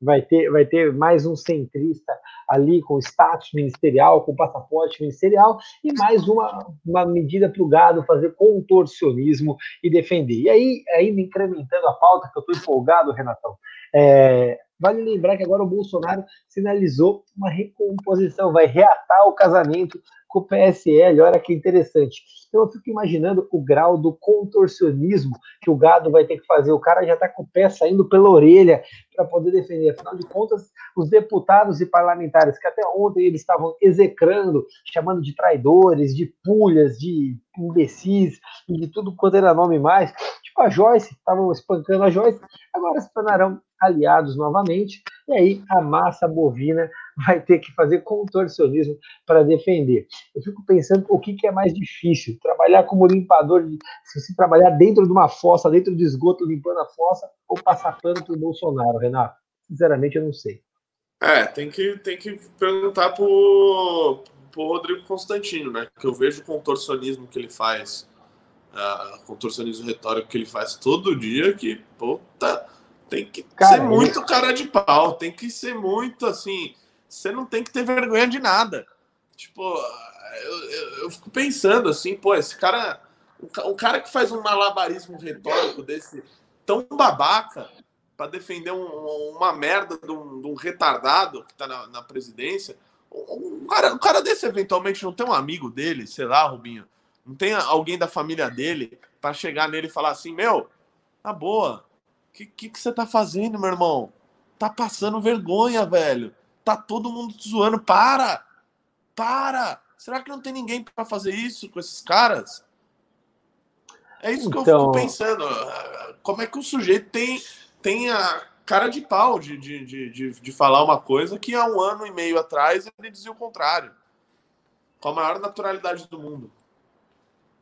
vai ter, vai ter mais um centrista ali com status ministerial, com passaporte ministerial, e mais uma, uma medida para o gado fazer contorcionismo e defender. E aí, ainda incrementando a pauta, que eu estou empolgado, Renatão, é, Vale lembrar que agora o Bolsonaro sinalizou uma recomposição, vai reatar o casamento com o PSL. Olha que interessante. Então eu fico imaginando o grau do contorcionismo que o gado vai ter que fazer. O cara já está com o pé saindo pela orelha para poder defender. Afinal de contas, os deputados e parlamentares que até ontem eles estavam execrando, chamando de traidores, de pulhas, de imbecis e de tudo quanto era nome mais, tipo a Joyce, estavam espancando a Joyce, agora se tornarão aliados novamente, e aí a massa bovina vai ter que fazer contorcionismo para defender. Eu fico pensando o que, que é mais difícil, trabalhar como limpador, de, se trabalhar dentro de uma fossa, dentro do esgoto, limpando a fossa, ou passar pano para o Bolsonaro, Renato? Sinceramente, eu não sei. É, tem que, tem que perguntar para o Rodrigo Constantino, né? Que eu vejo o contorcionismo que ele faz, uh, contorcionismo retórico que ele faz todo dia, que, puta tem que cara, ser muito cara de pau, tem que ser muito assim. Você não tem que ter vergonha de nada. Tipo, eu, eu, eu fico pensando assim, pô, esse cara. O, cara que faz um malabarismo retórico desse tão babaca para defender um, uma merda de um, de um, retardado que tá na, na presidência. Um, cara, um cara desse eventualmente não tem um amigo dele, sei lá, Rubinho, não tem alguém da família dele para chegar nele e falar assim: Meu, tá boa, que, que, que você tá fazendo, meu irmão? Tá passando vergonha, velho. Tá todo mundo te zoando. Para! Para! Será que não tem ninguém para fazer isso com esses caras? É isso que eu fico então- pensando. Como é que o sujeito tem, tem a cara de pau de, de, de, de, de falar uma coisa que há um ano e meio atrás ele dizia o contrário. Com a maior naturalidade do mundo.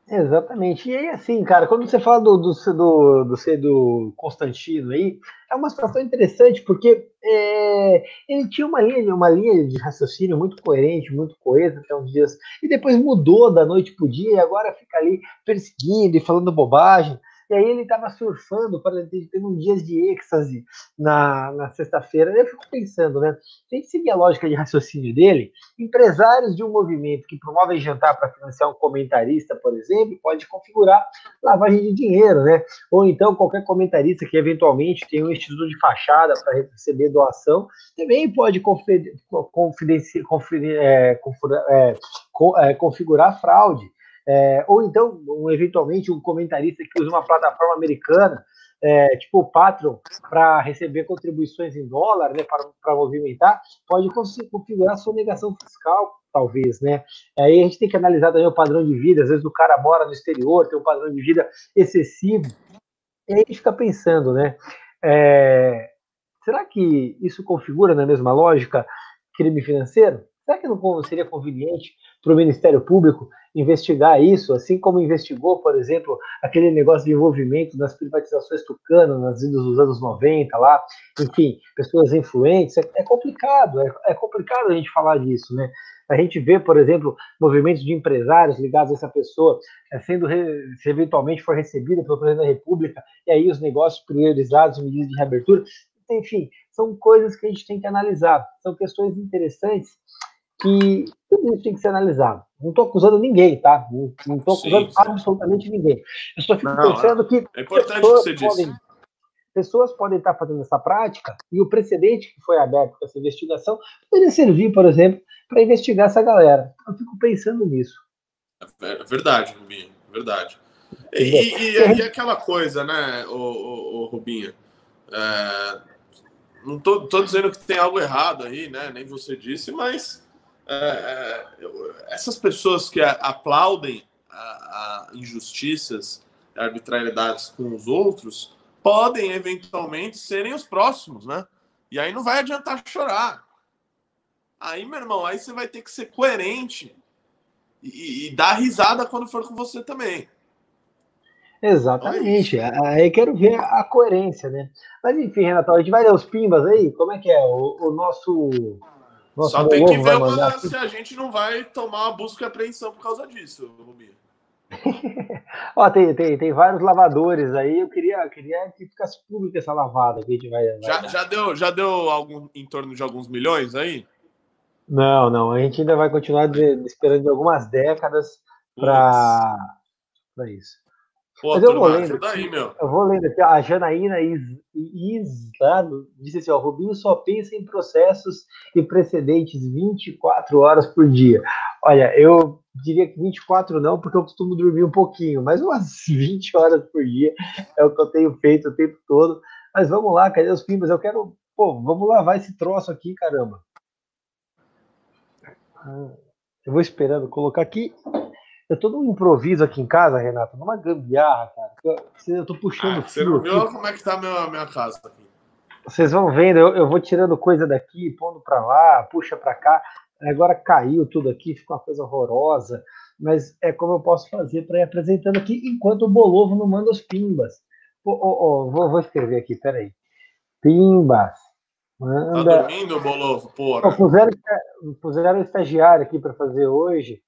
Exatamente. E aí, assim, cara, quando você fala do, do, do, do, do Constantino aí, é uma situação interessante, porque é, ele tinha uma linha, uma linha de raciocínio muito coerente, muito coesa até uns dias, e depois mudou da noite pro dia, e agora fica ali perseguindo e falando bobagem. E aí ele estava surfando, para teve um dias de êxtase na, na sexta-feira. Eu fico pensando, né? Tem que seguir a lógica de raciocínio dele. Empresários de um movimento que promovem jantar para financiar um comentarista, por exemplo, pode configurar lavagem de dinheiro, né? Ou então qualquer comentarista que eventualmente tem um instituto de fachada para receber doação, também pode confidenciar, é, é, é, configurar fraude. É, ou então, um, eventualmente, um comentarista que usa uma plataforma americana, é, tipo o Patreon, para receber contribuições em dólar, né, para movimentar, pode configurar sonegação fiscal, talvez, né? Aí a gente tem que analisar também o padrão de vida, às vezes o cara mora no exterior, tem um padrão de vida excessivo, e aí a gente fica pensando, né? É, será que isso configura na mesma lógica crime financeiro? Será que não seria conveniente para o Ministério Público investigar isso, assim como investigou, por exemplo, aquele negócio de envolvimento nas privatizações tucanas nas idas dos anos 90 lá, enfim, pessoas influentes, é, é complicado, é, é, complicado a gente falar disso, né? A gente vê, por exemplo, movimentos de empresários ligados a essa pessoa é, sendo, se eventualmente for recebida pelo presidente da República, e aí os negócios priorizados, medidas de reabertura, enfim, são coisas que a gente tem que analisar, são questões interessantes que tudo isso tem que ser analisado. Não estou acusando ninguém, tá? Não estou acusando sim, sim. absolutamente ninguém. Eu só fico não, pensando que. É importante que você podem, disse. Pessoas podem estar fazendo essa prática e o precedente que foi aberto com essa investigação poderia servir, por exemplo, para investigar essa galera. Eu fico pensando nisso. É verdade, Rubinho, verdade. E, e, e, e aquela coisa, né, o, o, o Rubinho? É, não tô, tô dizendo que tem algo errado aí, né? Nem você disse, mas é, é, essas pessoas que aplaudem a, a injustiças, arbitrariedades com os outros, podem eventualmente serem os próximos, né? E aí não vai adiantar chorar. Aí, meu irmão, aí você vai ter que ser coerente e, e dar risada quando for com você também. Exatamente. É aí quero ver a coerência, né? Mas enfim, Renato, a gente vai dar os pimbas aí? Como é que é? O, o nosso nossa, Só tem que ver uma, se a gente não vai tomar uma busca e apreensão por causa disso, Rubinho. Ó, tem, tem, tem vários lavadores aí. Eu queria, queria que ficasse público essa lavada que a gente vai. já, já, deu, já deu algum, em torno de alguns milhões aí? Não, não. A gente ainda vai continuar de, esperando algumas décadas para isso. Pô, Mas eu vou lendo aqui, aí. Eu vou lendo aqui, a Janaína Islado disse assim, ó, Rubinho só pensa em processos e precedentes 24 horas por dia. Olha, eu diria que 24 não, porque eu costumo dormir um pouquinho, mas umas 20 horas por dia é o que eu tenho feito o tempo todo. Mas vamos lá, cadê os pimbas? Eu quero, pô, vamos lavar esse troço aqui, caramba. Ah, eu vou esperando colocar aqui eu tô num improviso aqui em casa, Renato, numa gambiarra, cara. Eu, eu tô puxando ah, Você não viu aqui. como é que tá a minha, minha casa aqui? Vocês vão vendo, eu, eu vou tirando coisa daqui, pondo para lá, puxa para cá. Agora caiu tudo aqui, ficou uma coisa horrorosa. Mas é como eu posso fazer para ir apresentando aqui enquanto o Bolovo não manda os pimbas. Oh, oh, oh, vou, vou escrever aqui, peraí. Pimbas. Manda... Tá dormindo, Bolovo? Porra. puseram, puseram estagiário aqui para fazer hoje.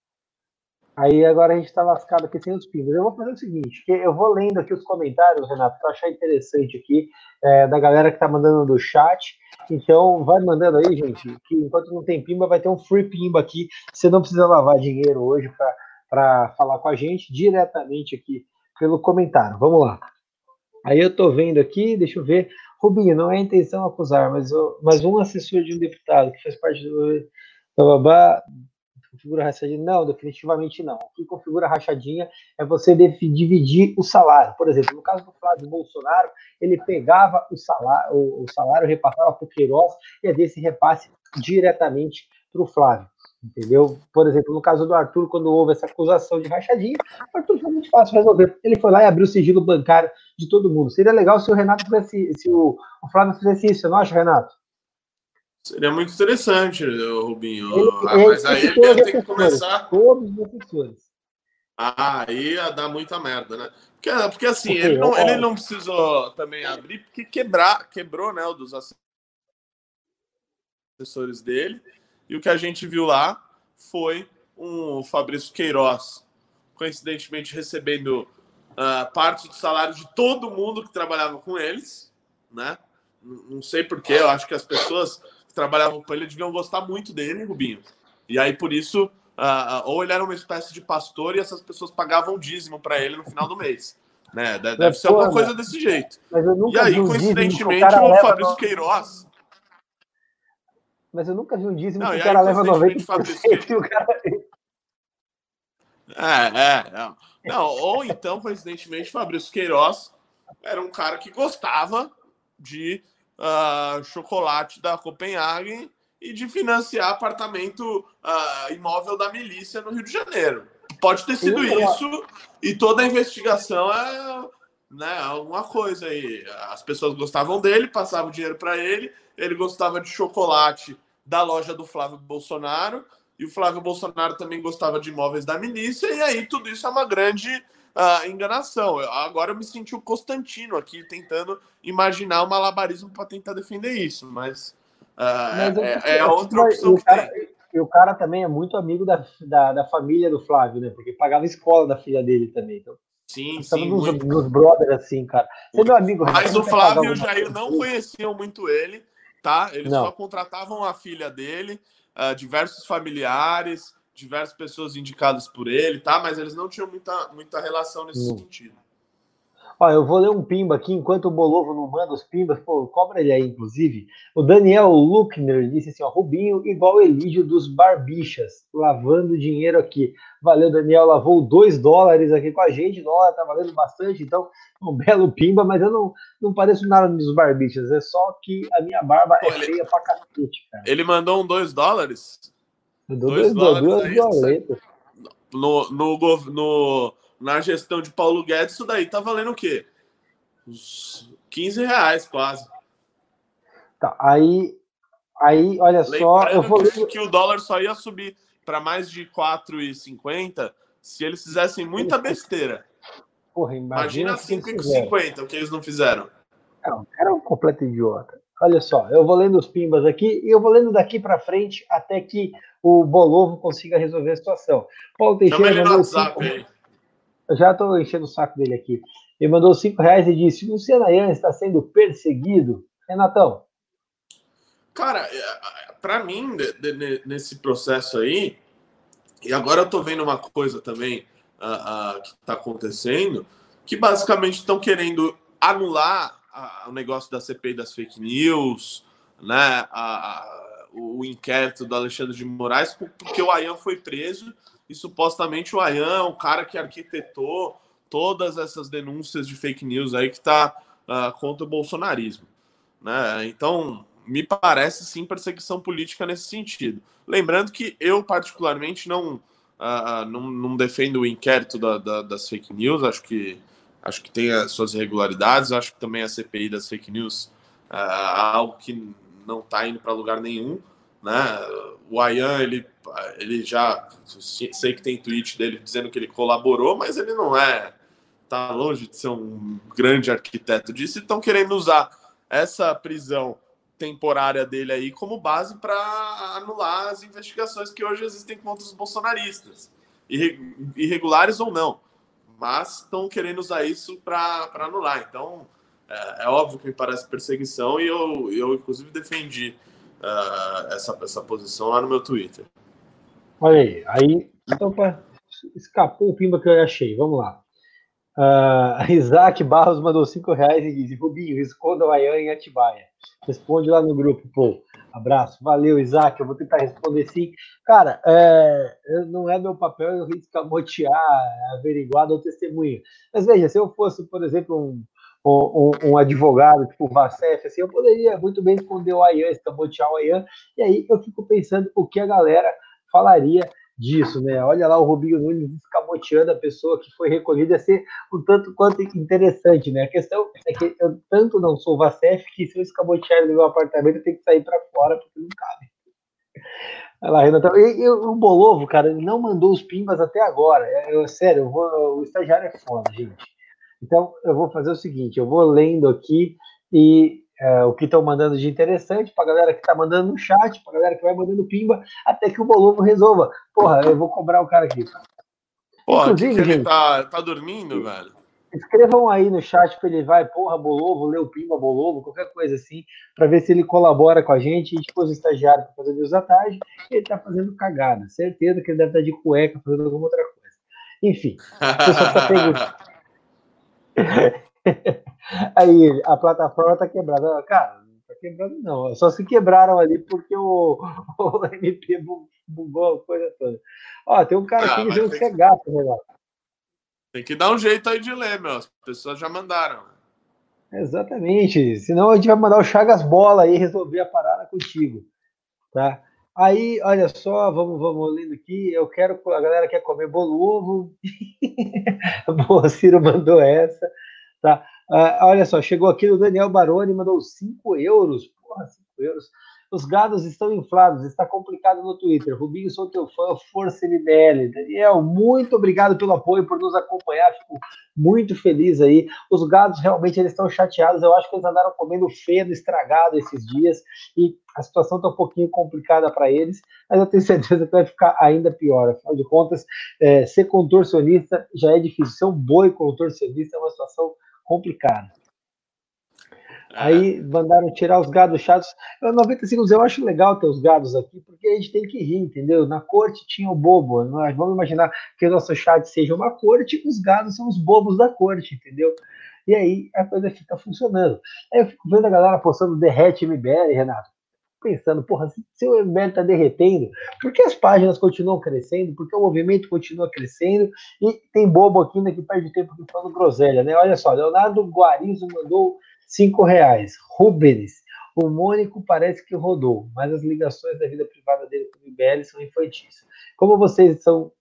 Aí agora a gente está lascado aqui sem os pimbas. Eu vou fazer o seguinte, eu vou lendo aqui os comentários, Renato, para achar interessante aqui, é, da galera que está mandando do chat. Então, vai mandando aí, gente, que enquanto não tem pimba, vai ter um free pimba aqui. Você não precisa lavar dinheiro hoje para falar com a gente diretamente aqui pelo comentário. Vamos lá. Aí eu estou vendo aqui, deixa eu ver. Rubinho, não é intenção acusar, mas, mas um assessor de um deputado que faz parte do. Bababá, configura rachadinha? Não, definitivamente não. O que configura rachadinha é você dividir o salário. Por exemplo, no caso do Flávio Bolsonaro, ele pegava o salário, o, salário repassava para o Queiroz e é desse repasse diretamente para o Flávio. Entendeu? Por exemplo, no caso do Arthur, quando houve essa acusação de rachadinha, o Arthur foi muito fácil resolver. Ele foi lá e abriu o sigilo bancário de todo mundo. Seria legal se o Renato fizesse, se o, o Flávio fizesse isso, não acha, Renato? Seria muito interessante, Rubinho. Ele, ah, mas aí ele deve ter que começar. Todos os professores. Ah, aí ia dar muita merda, né? Porque, porque assim, ele, não, ele não precisou também abrir, porque quebrar, quebrou, né, o dos assessores dele. E o que a gente viu lá foi um Fabrício Queiroz, coincidentemente recebendo uh, parte do salário de todo mundo que trabalhava com eles, né? Não sei porquê, eu acho que as pessoas trabalhavam com ele deviam gostar muito dele, Rubinho. E aí, por isso, uh, ou ele era uma espécie de pastor e essas pessoas pagavam dízimo para ele no final do mês. Né? Deve, deve ser alguma coisa desse jeito. e aí, coincidentemente, o, o Fabrício no... Queiroz. Mas eu nunca vi um dízimo não, que o cara leva 90% e o cara. É, é, é. Não, ou então, coincidentemente, Fabrício Queiroz era um cara que gostava de uh, chocolate da Copenhagen e de financiar apartamento uh, imóvel da milícia no Rio de Janeiro. Pode ter sido isso, e toda a investigação é né, alguma coisa aí. As pessoas gostavam dele, passavam dinheiro para ele, ele gostava de chocolate da loja do Flávio Bolsonaro, e o Flávio Bolsonaro também gostava de imóveis da milícia, e aí tudo isso é uma grande uh, enganação. Eu, agora eu me senti o Constantino aqui tentando imaginar o malabarismo para tentar defender isso, mas, uh, mas é, é, outra opção que cara. E o cara também é muito amigo da, da, da, família do Flávio, né? Porque pagava escola da filha dele também. Então, sim, sim. Nos, muito. nos brothers, assim, cara. Você é meu amigo. Mas o Flávio e o Jair não conheciam muito ele, tá? Eles não. só contratavam a filha dele uh, diversos familiares, diversas pessoas indicadas por ele, tá? Mas eles não tinham muita, muita relação nesse hum. sentido. Ó, eu vou ler um pimba aqui, enquanto o Bolovo não manda os pimbas, pô, cobra ele aí, inclusive. O Daniel Luckner disse assim, ó, Rubinho igual Elígio dos Barbichas, lavando dinheiro aqui. Valeu, Daniel, lavou 2 dólares aqui com a gente, dólar tá valendo bastante, então, um belo pimba, mas eu não, não pareço nada dos Barbichas, é só que a minha barba pô, é ele, feia pra cacete, cara. Ele mandou um 2 dólares? 2 dólares, duas no, no, no, na gestão de Paulo Guedes, isso daí tá valendo o quê? Uns 15 reais quase. Tá, aí, aí olha Lembrando só. Eu vou... que, que o dólar só ia subir para mais de 4,50 se eles fizessem muita besteira. Porra, imagina, imagina 5,50 o que eles não fizeram. Não, era um completo idiota. Olha só, eu vou lendo os pimbas aqui e eu vou lendo daqui para frente até que o Bolovo consiga resolver a situação. Paulo Teixeira WhatsApp cinco... já estou enchendo o saco dele aqui. Ele mandou cinco reais e disse: Luciano Ayan está sendo perseguido. Renatão. Cara, é, para mim, nesse processo aí, e agora eu estou vendo uma coisa também uh, uh, que está acontecendo, que basicamente estão querendo anular o negócio da CPI das fake news, né? O inquérito do Alexandre de Moraes, porque o Ayan foi preso e supostamente o Ayan, o cara que arquitetou todas essas denúncias de fake news aí que está uh, ah, contra o bolsonarismo. Né? Então, me parece sim perseguição política nesse sentido. Lembrando que eu, particularmente, não, uh, não, não, defendo o inquérito da, da, das fake news, acho que, acho que tem as suas irregularidades, acho que também a CPI das fake news uh, é algo que não está indo para lugar nenhum. Né? O Ayan, ele ele já sei que tem tweet dele dizendo que ele colaborou, mas ele não é tá longe de ser um grande arquiteto disso. Estão querendo usar essa prisão temporária dele aí como base para anular as investigações que hoje existem contra os bolsonaristas, irregulares ou não, mas estão querendo usar isso para anular. Então é, é, óbvio que me parece perseguição e eu, eu inclusive defendi uh, essa, essa posição lá no meu Twitter. Olha aí, aí então, escapou o pimba que eu achei. Vamos lá. Uh, Isaac Barros mandou 5 reais e disse: Rubinho, esconda o Ayan em Atibaia. Responde lá no grupo, pô. Abraço, valeu, Isaac. Eu vou tentar responder sim. Cara, é, não é meu papel eu escamotear, averiguar do testemunho. Mas veja, se eu fosse, por exemplo, um, um, um, advogado, tipo o Vacef, assim, eu poderia muito bem esconder o Ayan, escamotear o Ayan, e aí eu fico pensando o que a galera falaria disso, né? Olha lá o Rubinho Nunes escamoteando a pessoa que foi recolhida, ia ser um tanto quanto interessante, né? A questão é que eu tanto não sou Vacef que se eu escamotear no meu apartamento eu tenho que sair para fora porque não cabe. Olha lá, Renato. E, e, o Bolovo, cara, ele não mandou os pimbas até agora. É, eu, sério, eu vou, o estagiário é foda, gente. Então, eu vou fazer o seguinte: eu vou lendo aqui e é, o que estão mandando de interessante, para a galera que está mandando no chat, para a galera que vai mandando pimba, até que o Bolovo resolva. Porra, eu vou cobrar o cara aqui. Porra, Inclusive, que que gente, ele tá, tá dormindo, velho? escrevam aí no chat para ele vai, porra, Bolovo, leu Pimba, Bolovo, qualquer coisa assim, para ver se ele colabora com a gente. A gente pôs o estagiário para fazer Deus da tarde, ele tá fazendo cagada. Certeza que ele deve estar de cueca fazendo alguma outra coisa. Enfim, Aí, a plataforma tá quebrada. Cara, não tá quebrando não. Só se quebraram ali porque o, o MP bugou a coisa toda. Ó, tem um cara ah, aqui dizendo que você é gato, Renato. Tem que dar um jeito aí de ler, meu. As pessoas já mandaram. Exatamente. Senão a gente vai mandar o Chagas Bola aí resolver a parada contigo. Tá? Aí, olha só, vamos, vamos lendo aqui. Eu quero, a galera quer comer bolo ovo. Boa, Ciro mandou essa. Tá? Uh, olha só, chegou aqui o Daniel Baroni, mandou 5 euros. Porra, 5 euros. Os gados estão inflados, está complicado no Twitter. Rubinho, sou teu fã, força MBL. Daniel, muito obrigado pelo apoio, por nos acompanhar. Fico muito feliz aí. Os gados realmente eles estão chateados. Eu acho que eles andaram comendo feno, estragado esses dias e a situação está um pouquinho complicada para eles, mas eu tenho certeza que vai ficar ainda pior. Afinal de contas, é, ser contorcionista já é difícil. Ser um boi contorcionista é uma situação complicada. Aí mandaram tirar os gados chatos. 90 segundos, eu acho legal ter os gados aqui, porque a gente tem que rir, entendeu? Na corte tinha o bobo. Nós vamos imaginar que o nosso chat seja uma corte, os gados são os bobos da corte, entendeu? E aí a coisa fica funcionando. Aí eu fico vendo a galera postando derrete MBL, Renato. Pensando, porra, se o MBL tá derretendo, por que as páginas continuam crescendo? Por que o movimento continua crescendo? E tem bobo aqui ainda que perde tempo falando groselha, né? Olha só, Leonardo Guarizo mandou cinco reais. Rubens, o Mônico parece que rodou, mas as ligações da vida privada dele com o IBL são infantis. Como vocês são,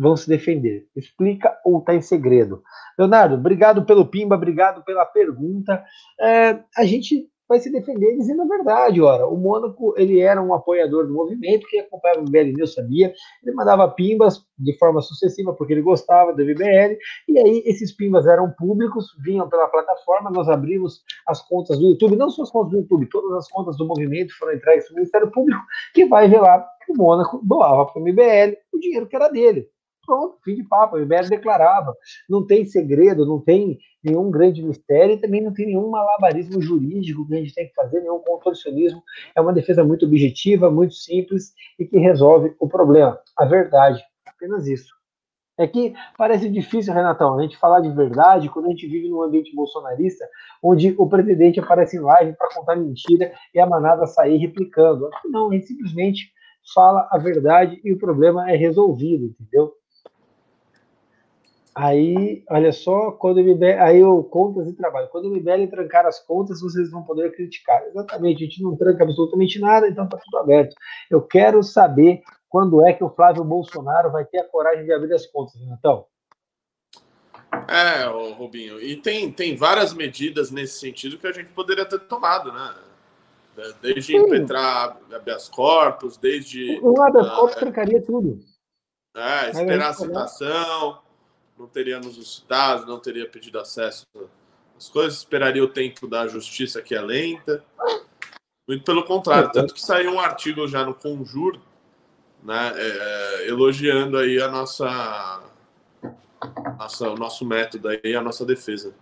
vão se defender? Explica ou está em segredo? Leonardo, obrigado pelo Pimba, obrigado pela pergunta. É, a gente vai se defender dizendo a verdade. Ora, o Mônaco ele era um apoiador do movimento, que acompanhava o MBL eu sabia, ele mandava pimbas de forma sucessiva porque ele gostava do MBL, e aí esses pimbas eram públicos, vinham pela plataforma, nós abrimos as contas do YouTube, não só as contas do YouTube, todas as contas do movimento foram entregues para o Ministério Público, que vai velar que o Mônaco doava para o MBL o dinheiro que era dele. Pronto, fim de papo. O IBL declarava. Não tem segredo, não tem nenhum grande mistério e também não tem nenhum malabarismo jurídico que a gente tem que fazer, nenhum contorcionismo. É uma defesa muito objetiva, muito simples e que resolve o problema. A verdade. Apenas isso. É que parece difícil, Renatão, a gente falar de verdade quando a gente vive num ambiente bolsonarista, onde o presidente aparece em live para contar mentira e a manada sair replicando. Não, a gente simplesmente fala a verdade e o problema é resolvido, entendeu? Aí, olha só, quando o MBL, aí o contas e trabalho. Quando o MBL trancar as contas, vocês vão poder criticar. Exatamente, a gente não tranca absolutamente nada, então tá tudo aberto. Eu quero saber quando é que o Flávio Bolsonaro vai ter a coragem de abrir as contas, Então. É, ô, Rubinho, e tem, tem várias medidas nesse sentido que a gente poderia ter tomado, né? Desde Sim. impetrar habeas corpus, desde. O habeas corpus uh, trancaria tudo. É, esperar a citação não teríamos os citados, não teria pedido acesso às coisas, esperaria o tempo da justiça que é lenta. Muito pelo contrário, tanto que saiu um artigo já no Conjur, né, é, elogiando aí a nossa, nossa, o nosso método aí, a nossa defesa.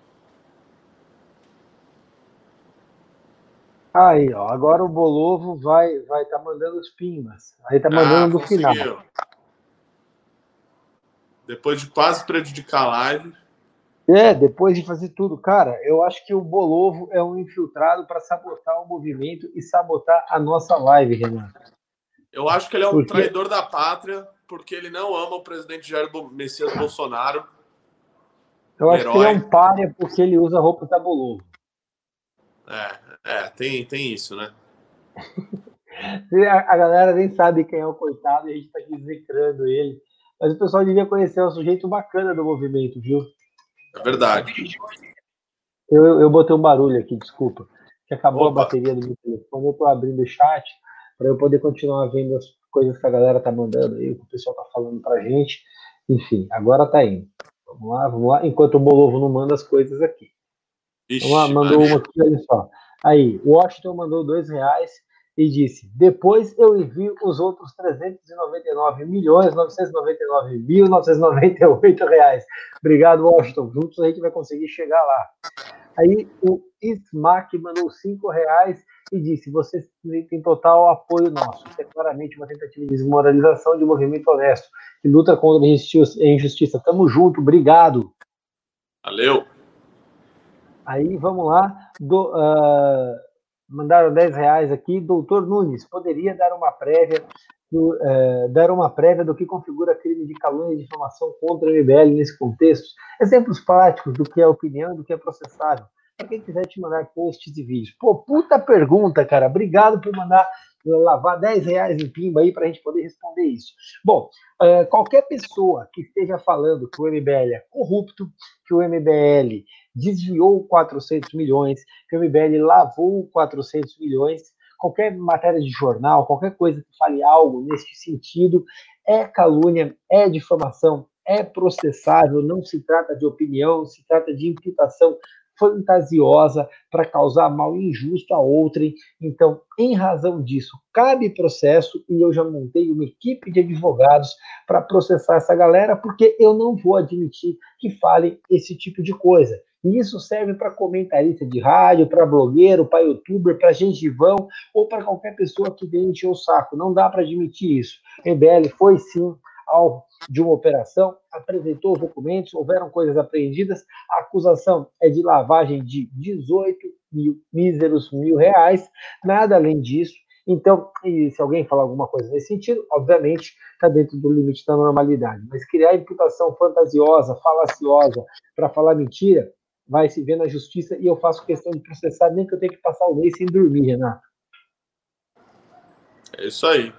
Aí, ó, agora o Bolovo vai vai tá mandando os pimbas. Aí tá mandando ah, no final. Depois de quase prejudicar a live. É, depois de fazer tudo. Cara, eu acho que o Bolovo é um infiltrado para sabotar o movimento e sabotar a nossa live, Renato. Eu acho que ele é um porque... traidor da pátria, porque ele não ama o presidente Jair Messias Bolsonaro. Eu acho herói. que ele é um páreo porque ele usa roupa da Bolovo. É, é tem, tem isso, né? a, galera nem sabe quem é o coitado e a gente tá aqui execrando ele. Mas o pessoal devia conhecer o sujeito bacana do movimento, viu? É verdade. Eu, eu botei um barulho aqui, desculpa. Que acabou Opa. a bateria do meu telefone. Eu estou abrindo o chat para eu poder continuar vendo as coisas que a galera tá mandando aí, o que o pessoal tá falando pra gente. Enfim, agora tá indo. Vamos lá, vamos lá. Enquanto o Bolovo não manda as coisas aqui. Ixi, vamos lá, mandou uma aqui, olha só. Aí, Washington mandou dois reais. E disse: depois eu envio os outros 399 milhões 999 mil 998 reais. Obrigado, Washington. Juntos a gente vai conseguir chegar lá. Aí o Ismac mandou 5 reais e disse: vocês têm total apoio nosso. Isso é claramente uma tentativa de desmoralização de um movimento honesto que luta contra a injustiça. Tamo junto, obrigado. Valeu. Aí vamos lá. Do, uh, mandaram 10 reais aqui. Doutor Nunes, poderia dar uma prévia do, uh, dar uma prévia do que configura crime de calúnia e difamação contra o MBL nesse contexto? Exemplos práticos do que é opinião do que é processável. Para quem quiser te mandar posts e vídeos. Pô, puta pergunta, cara. Obrigado por mandar lavar 10 reais em pimba aí para a gente poder responder isso. Bom, uh, qualquer pessoa que esteja falando que o MBL é corrupto, que o MBL desviou 400 milhões, que o MBL lavou 400 milhões, qualquer matéria de jornal, qualquer coisa que fale algo nesse sentido, é calúnia, é difamação, é processável, não se trata de opinião, se trata de imputação fantasiosa para causar mal injusto a outrem. Então, em razão disso, cabe processo e eu já montei uma equipe de advogados para processar essa galera, porque eu não vou admitir que falem esse tipo de coisa. E isso serve para comentarista de rádio, para blogueiro, para youtuber, para gengivão ou para qualquer pessoa que encher o saco. Não dá para admitir isso. MBL foi sim alvo de uma operação, apresentou os documentos, houveram coisas apreendidas. A acusação é de lavagem de 18 mil, míseros mil reais, nada além disso. Então, se alguém falar alguma coisa nesse sentido, obviamente está dentro do limite da normalidade. Mas criar imputação fantasiosa, falaciosa, para falar mentira, vai se ver na justiça e eu faço questão de processar, nem que eu tenha que passar o mês sem dormir, Renato. É isso aí.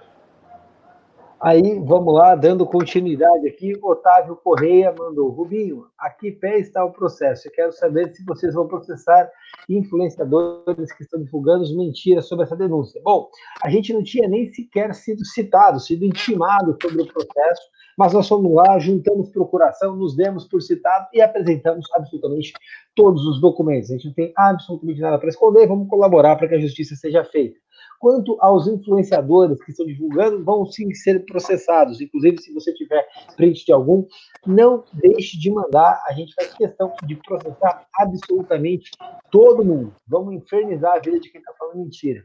Aí, vamos lá, dando continuidade aqui, Otávio Correia mandou, Rubinho, aqui pé está o processo. Eu quero saber se vocês vão processar influenciadores que estão divulgando mentiras sobre essa denúncia. Bom, a gente não tinha nem sequer sido citado, sido intimado sobre o processo, mas nós fomos lá, juntamos procuração, nos demos por citado e apresentamos absolutamente todos os documentos. A gente não tem absolutamente nada para esconder, vamos colaborar para que a justiça seja feita. Quanto aos influenciadores que estão divulgando, vão sim ser processados. Inclusive, se você tiver print de algum, não deixe de mandar. A gente faz questão de processar absolutamente todo mundo. Vamos infernizar a vida de quem está falando mentira.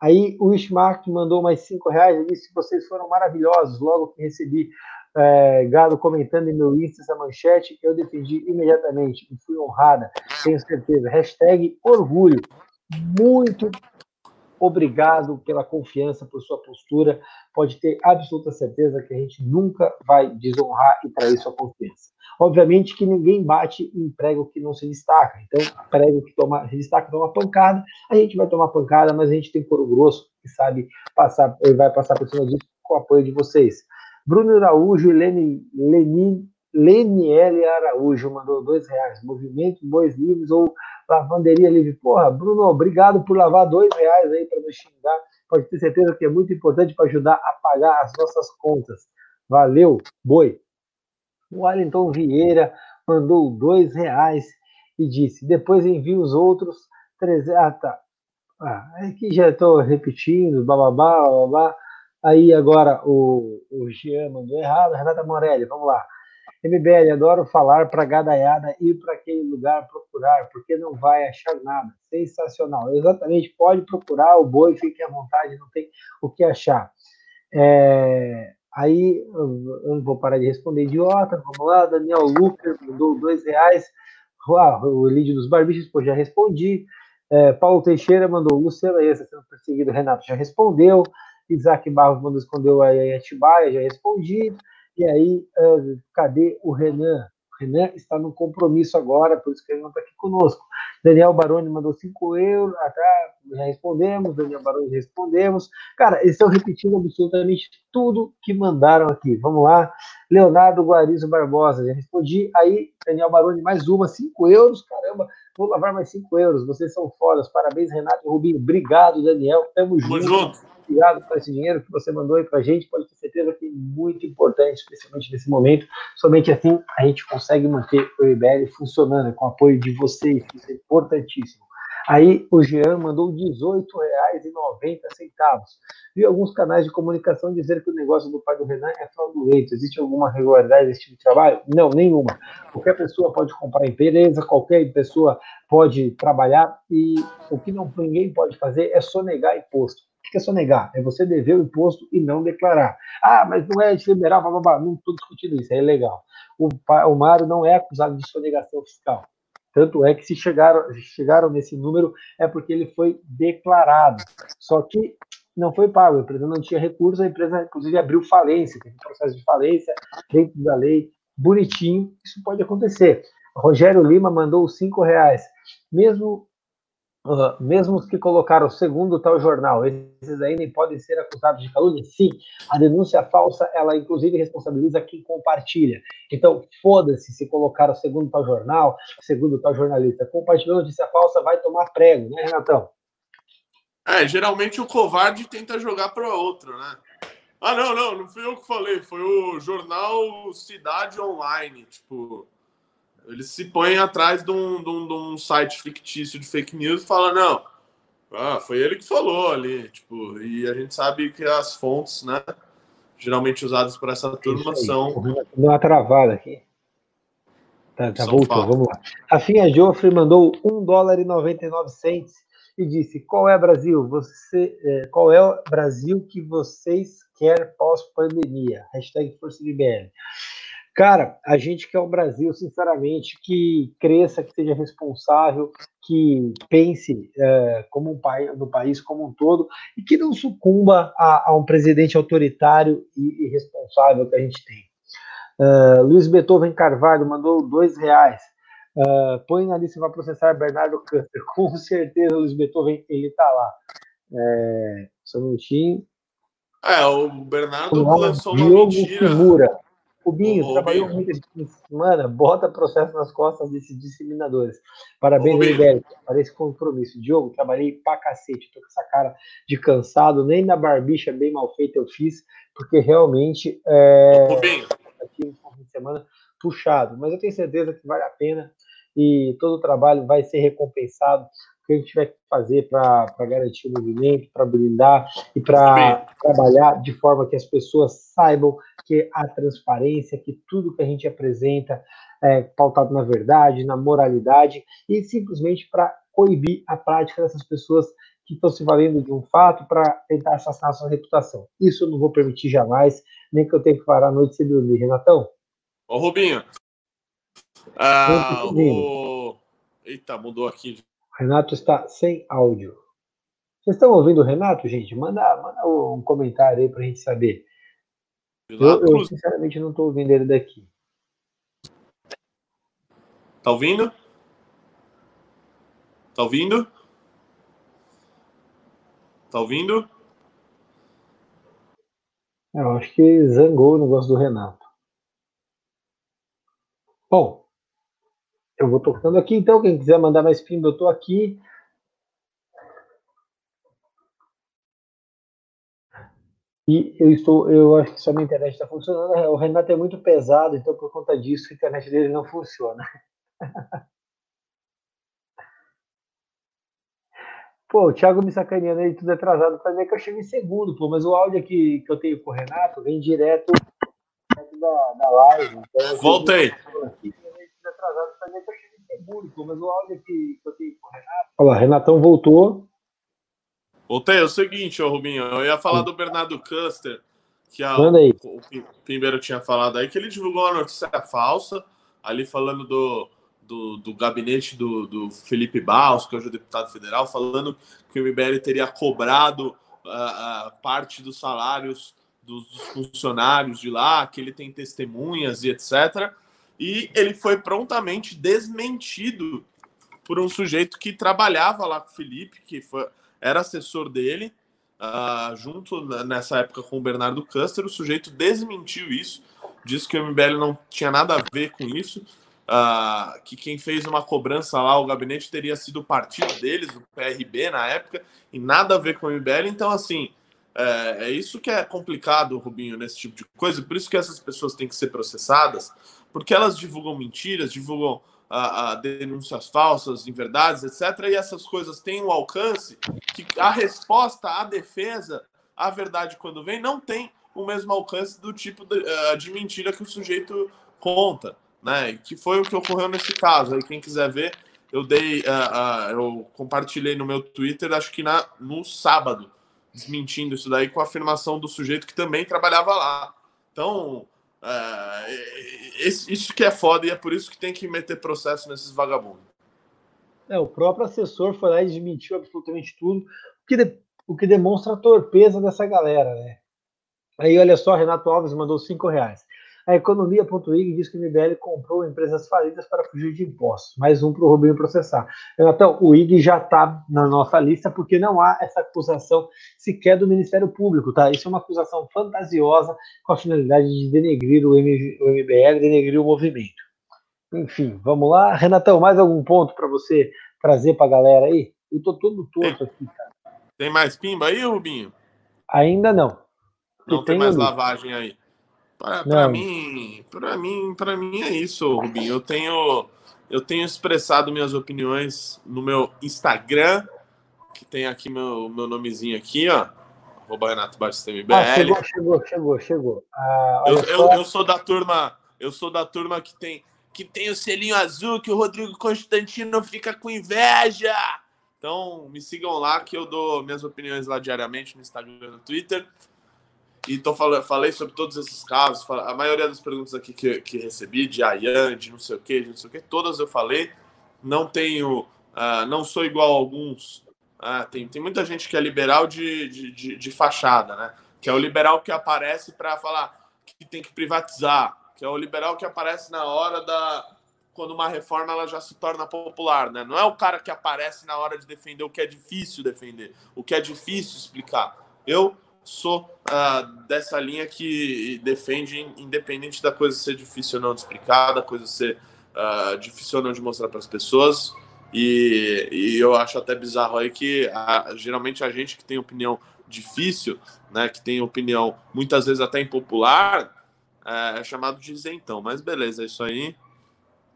Aí o Ishmark mandou mais cinco reais e disse que vocês foram maravilhosos. Logo que recebi é, comentando em meu Insta essa manchete, eu defendi imediatamente e fui honrada, tenho certeza. Hashtag orgulho. Muito obrigado pela confiança, por sua postura. Pode ter absoluta certeza que a gente nunca vai desonrar e trair sua confiança. Obviamente que ninguém bate em prego que não se destaca. Então, prego que toma, se destaca toma pancada, a gente vai tomar pancada, mas a gente tem couro grosso que sabe passar, vai passar por cima disso com o apoio de vocês. Bruno Araújo e Leni, Lenin Leniele Araújo mandou dois reais. Movimento Bois Livres ou Lavanderia Livre. Porra, Bruno, obrigado por lavar dois reais aí para nos xingar. Pode ter certeza que é muito importante para ajudar a pagar as nossas contas. Valeu, boi. O Wellington Vieira mandou dois reais e disse: depois envie os outros três. Ah, tá. Ah, aqui já estou repetindo, bababá, bababá. Aí agora o, o Jean mandou errado. Renata Morelli, vamos lá. MBL, adoro falar para gadaiada ir para aquele lugar procurar, porque não vai achar nada. Sensacional. Exatamente, pode procurar o boi, fique à vontade, não tem o que achar. É, aí, eu não vou parar de responder idiota, vamos lá, Daniel Lucas mandou dois reais. Ah, o Lídio dos Barbichos, pô, já respondi. É, Paulo Teixeira mandou, Luciano aí, sendo perseguido, Renato já respondeu. Isaac Barros mandou, escondeu a Atibaia, já respondi. E aí, uh, cadê o Renan? O Renan está no compromisso agora, por isso que ele não está aqui conosco. Daniel Baroni mandou 5 euros, ah, tá, já respondemos, Daniel Baroni respondemos. Cara, eles estão repetindo absolutamente tudo que mandaram aqui. Vamos lá. Leonardo Guarizo Barbosa, já respondi. Aí, Daniel Baroni, mais uma, 5 euros, caramba, vou lavar mais 5 euros. Vocês são fodas. Parabéns, Renato e Rubinho. Obrigado, Daniel. Tamo junto. junto obrigado por esse dinheiro que você mandou aí para a gente. Pode ter certeza que é muito importante, especialmente nesse momento. Somente assim a gente consegue manter o IBL funcionando, com o apoio de vocês, isso é importantíssimo. Aí o Jean mandou R$ 18,90. Vi alguns canais de comunicação dizer que o negócio do pai do Renan é fraudulento. Existe alguma regularidade nesse tipo de trabalho? Não, nenhuma. Qualquer pessoa pode comprar empresa, qualquer pessoa pode trabalhar e o que não ninguém pode fazer é sonegar imposto. O que é sonegar? É você dever o imposto e não declarar. Ah, mas não é de liberar, blá, blá, blá. não estou discutindo isso, é ilegal. O, o Mário não é acusado de sonegação fiscal. Tanto é que se chegaram, chegaram nesse número é porque ele foi declarado. Só que não foi pago, a empresa não tinha recursos, a empresa inclusive abriu falência, teve um processo de falência dentro da lei, bonitinho, isso pode acontecer. Rogério Lima mandou cinco reais. Mesmo Mesmo os que colocaram segundo tal jornal, esses aí nem podem ser acusados de calúnia? Sim, a denúncia falsa, ela inclusive responsabiliza quem compartilha. Então, foda-se se colocaram segundo tal jornal, segundo tal jornalista. Compartilhou notícia falsa, vai tomar prego, né, Renatão? É, geralmente o covarde tenta jogar para outro, né? Ah, não, não, não fui eu que falei, foi o jornal Cidade Online, tipo eles se põem atrás de um, de, um, de um, site fictício de fake news e falam, não, ah, foi ele que falou ali, tipo, e a gente sabe que as fontes, né, geralmente usadas por essa turma são... Deu uma travada aqui. Tá, tá voltou, vamos lá. A Finha Joffre mandou 1 dólar e 99 cents e disse, qual é Brasil? Você, é, qual é o Brasil que vocês querem pós-pandemia? Hashtag Força BR. Cara, a gente quer um Brasil, sinceramente, que cresça, que seja responsável, que pense é, como um país, no país como um todo e que não sucumba a, a um presidente autoritário e irresponsável que a gente tem. Uh, Luiz Beethoven Carvalho mandou dois reais. Uh, põe na lista para processar Bernardo Custer. Com certeza, Luiz Beethoven, ele está lá. É, só um minutinho. É, o Bernardo lançou uma Diogo mentira. Kimura. Rubinho, trabalhou muito esse semana, bota processo nas costas desses disseminadores. Parabéns, Roberto, para esse compromisso. Diogo, trabalhei pra cacete, tô com essa cara de cansado, nem na barbicha bem mal feita eu fiz, porque realmente é, aqui fim de semana puxado, mas eu tenho certeza que vale a pena e todo o trabalho vai ser recompensado que a gente tiver que fazer para garantir o movimento, para blindar e para trabalhar de forma que as pessoas saibam que a transparência, que tudo que a gente apresenta é pautado na verdade, na moralidade e simplesmente para coibir a prática dessas pessoas que estão se valendo de um fato para tentar assassinar a sua reputação. Isso eu não vou permitir jamais, nem que eu tenha que parar a noite sem dormir. Renatão? Ô, Rubinho. Ah, o... Eita, mudou aqui Renato está sem áudio. Vocês estão ouvindo o Renato, gente? Manda, manda um comentário aí para a gente saber. Eu, eu, sinceramente não estou ouvindo ele daqui. Tá ouvindo? Tá ouvindo? Tá ouvindo? Eu acho que zangou o negócio do Renato. Bom, eu vou tocando aqui, então, quem quiser mandar mais pimba, eu estou aqui. E eu estou, eu acho que só minha internet está funcionando. O Renato é muito pesado, então por conta disso a internet dele não funciona. Pô, o Thiago me sacaneando aí, tudo atrasado. Mim é que eu cheguei em segundo, pô, mas o áudio aqui que eu tenho com o Renato vem direto da, da live. Então Voltei. Aqui atrasado também que eu cheguei seguro, mas o áudio que eu tenho com o Renato. Olha lá, Renatão voltou. Voltei, é o seguinte, ô Rubinho, eu ia falar do Bernardo Custer, que a, o, o Pimbeiro tinha falado aí, que ele divulgou uma notícia falsa, ali falando do, do, do gabinete do, do, Felipe Baus, que é o deputado federal, falando que o MBL teria cobrado uh, uh, parte dos salários dos, dos, funcionários de lá, que ele tem testemunhas e etc e ele foi prontamente desmentido por um sujeito que trabalhava lá com o Felipe, que foi, era assessor dele, uh, junto nessa época com o Bernardo Custer. O sujeito desmentiu isso, disse que o MBL não tinha nada a ver com isso, uh, que quem fez uma cobrança lá, o gabinete, teria sido o partido deles, o PRB na época, e nada a ver com o MBL. Então, assim, é, é isso que é complicado, Rubinho, nesse tipo de coisa, por isso que essas pessoas têm que ser processadas porque elas divulgam mentiras, divulgam a, a denúncias falsas, inverdades, etc. E essas coisas têm um alcance que a resposta à defesa, a verdade quando vem, não tem o mesmo alcance do tipo de, uh, de mentira que o sujeito conta, né? Que foi o que ocorreu nesse caso. Aí quem quiser ver, eu dei, uh, uh, eu compartilhei no meu Twitter, acho que na, no sábado, desmentindo isso daí com a afirmação do sujeito que também trabalhava lá. Então, uh, isso que é foda e é por isso que tem que meter processo nesses vagabundos. É, o próprio assessor foi lá e desmentiu absolutamente tudo, o que, de, o que demonstra a torpeza dessa galera, né? Aí, olha só, Renato Alves mandou cinco reais. A Economia.ig diz que o MBL comprou empresas falidas para fugir de impostos. Mais um para o Rubinho processar. Então, o IG já está na nossa lista porque não há essa acusação sequer do Ministério Público, tá? Isso é uma acusação fantasiosa com a finalidade de denegrir o, MBL, denegrir o movimento. Enfim, vamos lá. Renatão, mais algum ponto para você trazer para a galera aí? Eu tô todo torto aqui, cara. Tem mais pimba aí, Rubinho? Ainda não. Não tem, tem mais lavagem aí. Para mim, para mim, para mim é isso, Rubinho. Eu tenho eu tenho expressado minhas opiniões no meu Instagram, que tem aqui meu, meu nomezinho aqui, ó. Arroba Renato Batista MBL. Ah, chegou, chegou, chegou, chegou. Ah, eu, eu, eu, sou da turma, eu sou da turma que tem que tem o selinho azul que o Rodrigo Constantino fica com inveja. Então, me sigam lá que eu dou minhas opiniões lá diariamente no Instagram e no Twitter. E tô falando, falei sobre todos esses casos. A maioria das perguntas aqui que, que recebi, de Ayan, de não sei o que, de não sei o que, todas eu falei. Não tenho. Uh, não sou igual a alguns. Uh, tem, tem muita gente que é liberal de, de, de, de fachada, né? Que é o liberal que aparece para falar que tem que privatizar. Que é o liberal que aparece na hora da. Quando uma reforma ela já se torna popular, né? Não é o cara que aparece na hora de defender o que é difícil defender, o que é difícil explicar. Eu sou uh, dessa linha que defende, independente da coisa ser difícil ou não de explicar, da coisa ser uh, difícil ou não de mostrar para as pessoas. E, e, eu acho até bizarro aí que a, geralmente a gente que tem opinião difícil, né, que tem opinião muitas vezes até impopular, é, é chamado de isentão. Mas beleza, é isso aí.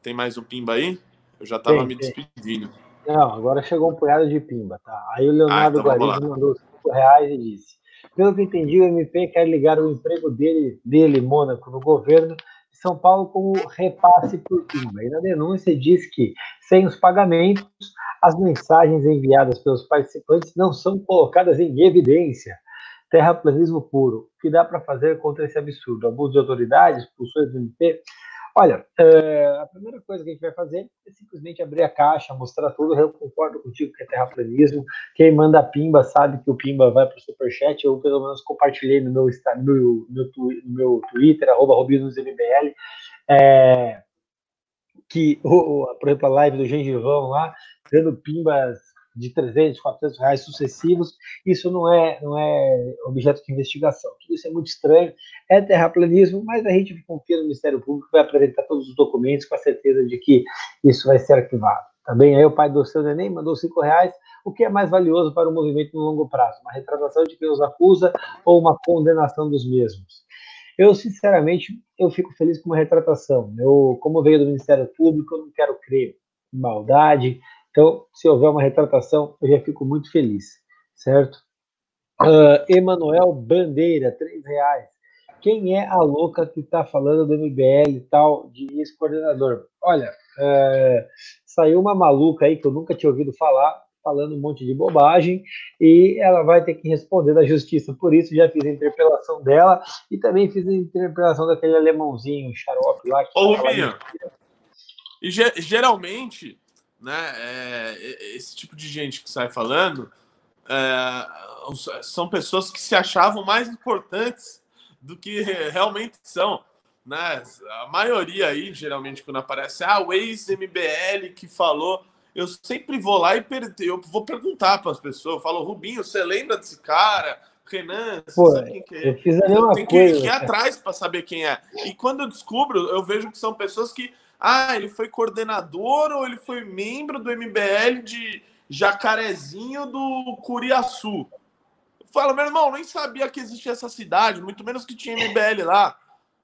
Tem mais um pimba aí? Eu já estava me despedindo. Não, agora chegou um punhado de pimba, tá? Aí o Leonardo ah, então mandou 5 reais e disse: pelo que entendi, o MP quer ligar o emprego dele, dele Mônaco, no governo de São Paulo como repasse por Pimba. E na denúncia diz que, sem os pagamentos, as mensagens enviadas pelos participantes não são colocadas em evidência. Terraplanismo puro. O que dá para fazer contra esse absurdo? Abuso de autoridades, expulsões do MP? Olha, é, a primeira coisa que a gente vai fazer é simplesmente abrir a caixa, mostrar tudo. Eu concordo contigo que é terraplanismo. Quem manda pimba sabe que o pimba vai para o superchat. Eu, pelo menos, compartilhei no meu, no no meu Twitter, arroba RobinusMBL, é, que, por exemplo, a live do Gengivão lá, dando pimbas de 300, 400 reais sucessivos, isso não é, não é objeto de investigação. Tudo isso é muito estranho, é terraplanismo, mas a gente confia no Ministério Público, vai apresentar todos os documentos com a certeza de que isso vai ser arquivado. Também aí o pai do seu neném mandou 5 reais, o que é mais valioso para o movimento no longo prazo? Uma retratação de quem os acusa ou uma condenação dos mesmos? Eu, sinceramente, eu fico feliz com uma retratação. Eu, como veio do Ministério Público, eu não quero crer em maldade, então, se houver uma retratação, eu já fico muito feliz, certo? Uh, Emanuel Bandeira, três reais. Quem é a louca que está falando do MBL e tal, de ex-coordenador? Olha, uh, saiu uma maluca aí que eu nunca tinha ouvido falar, falando um monte de bobagem, e ela vai ter que responder da justiça. Por isso, já fiz a interpelação dela e também fiz a interpelação daquele alemãozinho, xarope lá. Ô, Rubinho, e geralmente né? É, esse tipo de gente que sai falando é, são pessoas que se achavam mais importantes do que realmente são. Né? A maioria aí, geralmente, quando aparece, ah, o ex-MBL que falou, eu sempre vou lá e per... eu vou perguntar para as pessoas, eu falo, Rubinho, você lembra desse cara? Renan, Pô, sabe quem que é? Eu fiz a mesma eu tenho que ir atrás para saber quem é. E quando eu descubro, eu vejo que são pessoas que ah, ele foi coordenador ou ele foi membro do MBL de Jacarezinho do Curiaçu. Fala, meu irmão, nem sabia que existia essa cidade, muito menos que tinha MBL lá.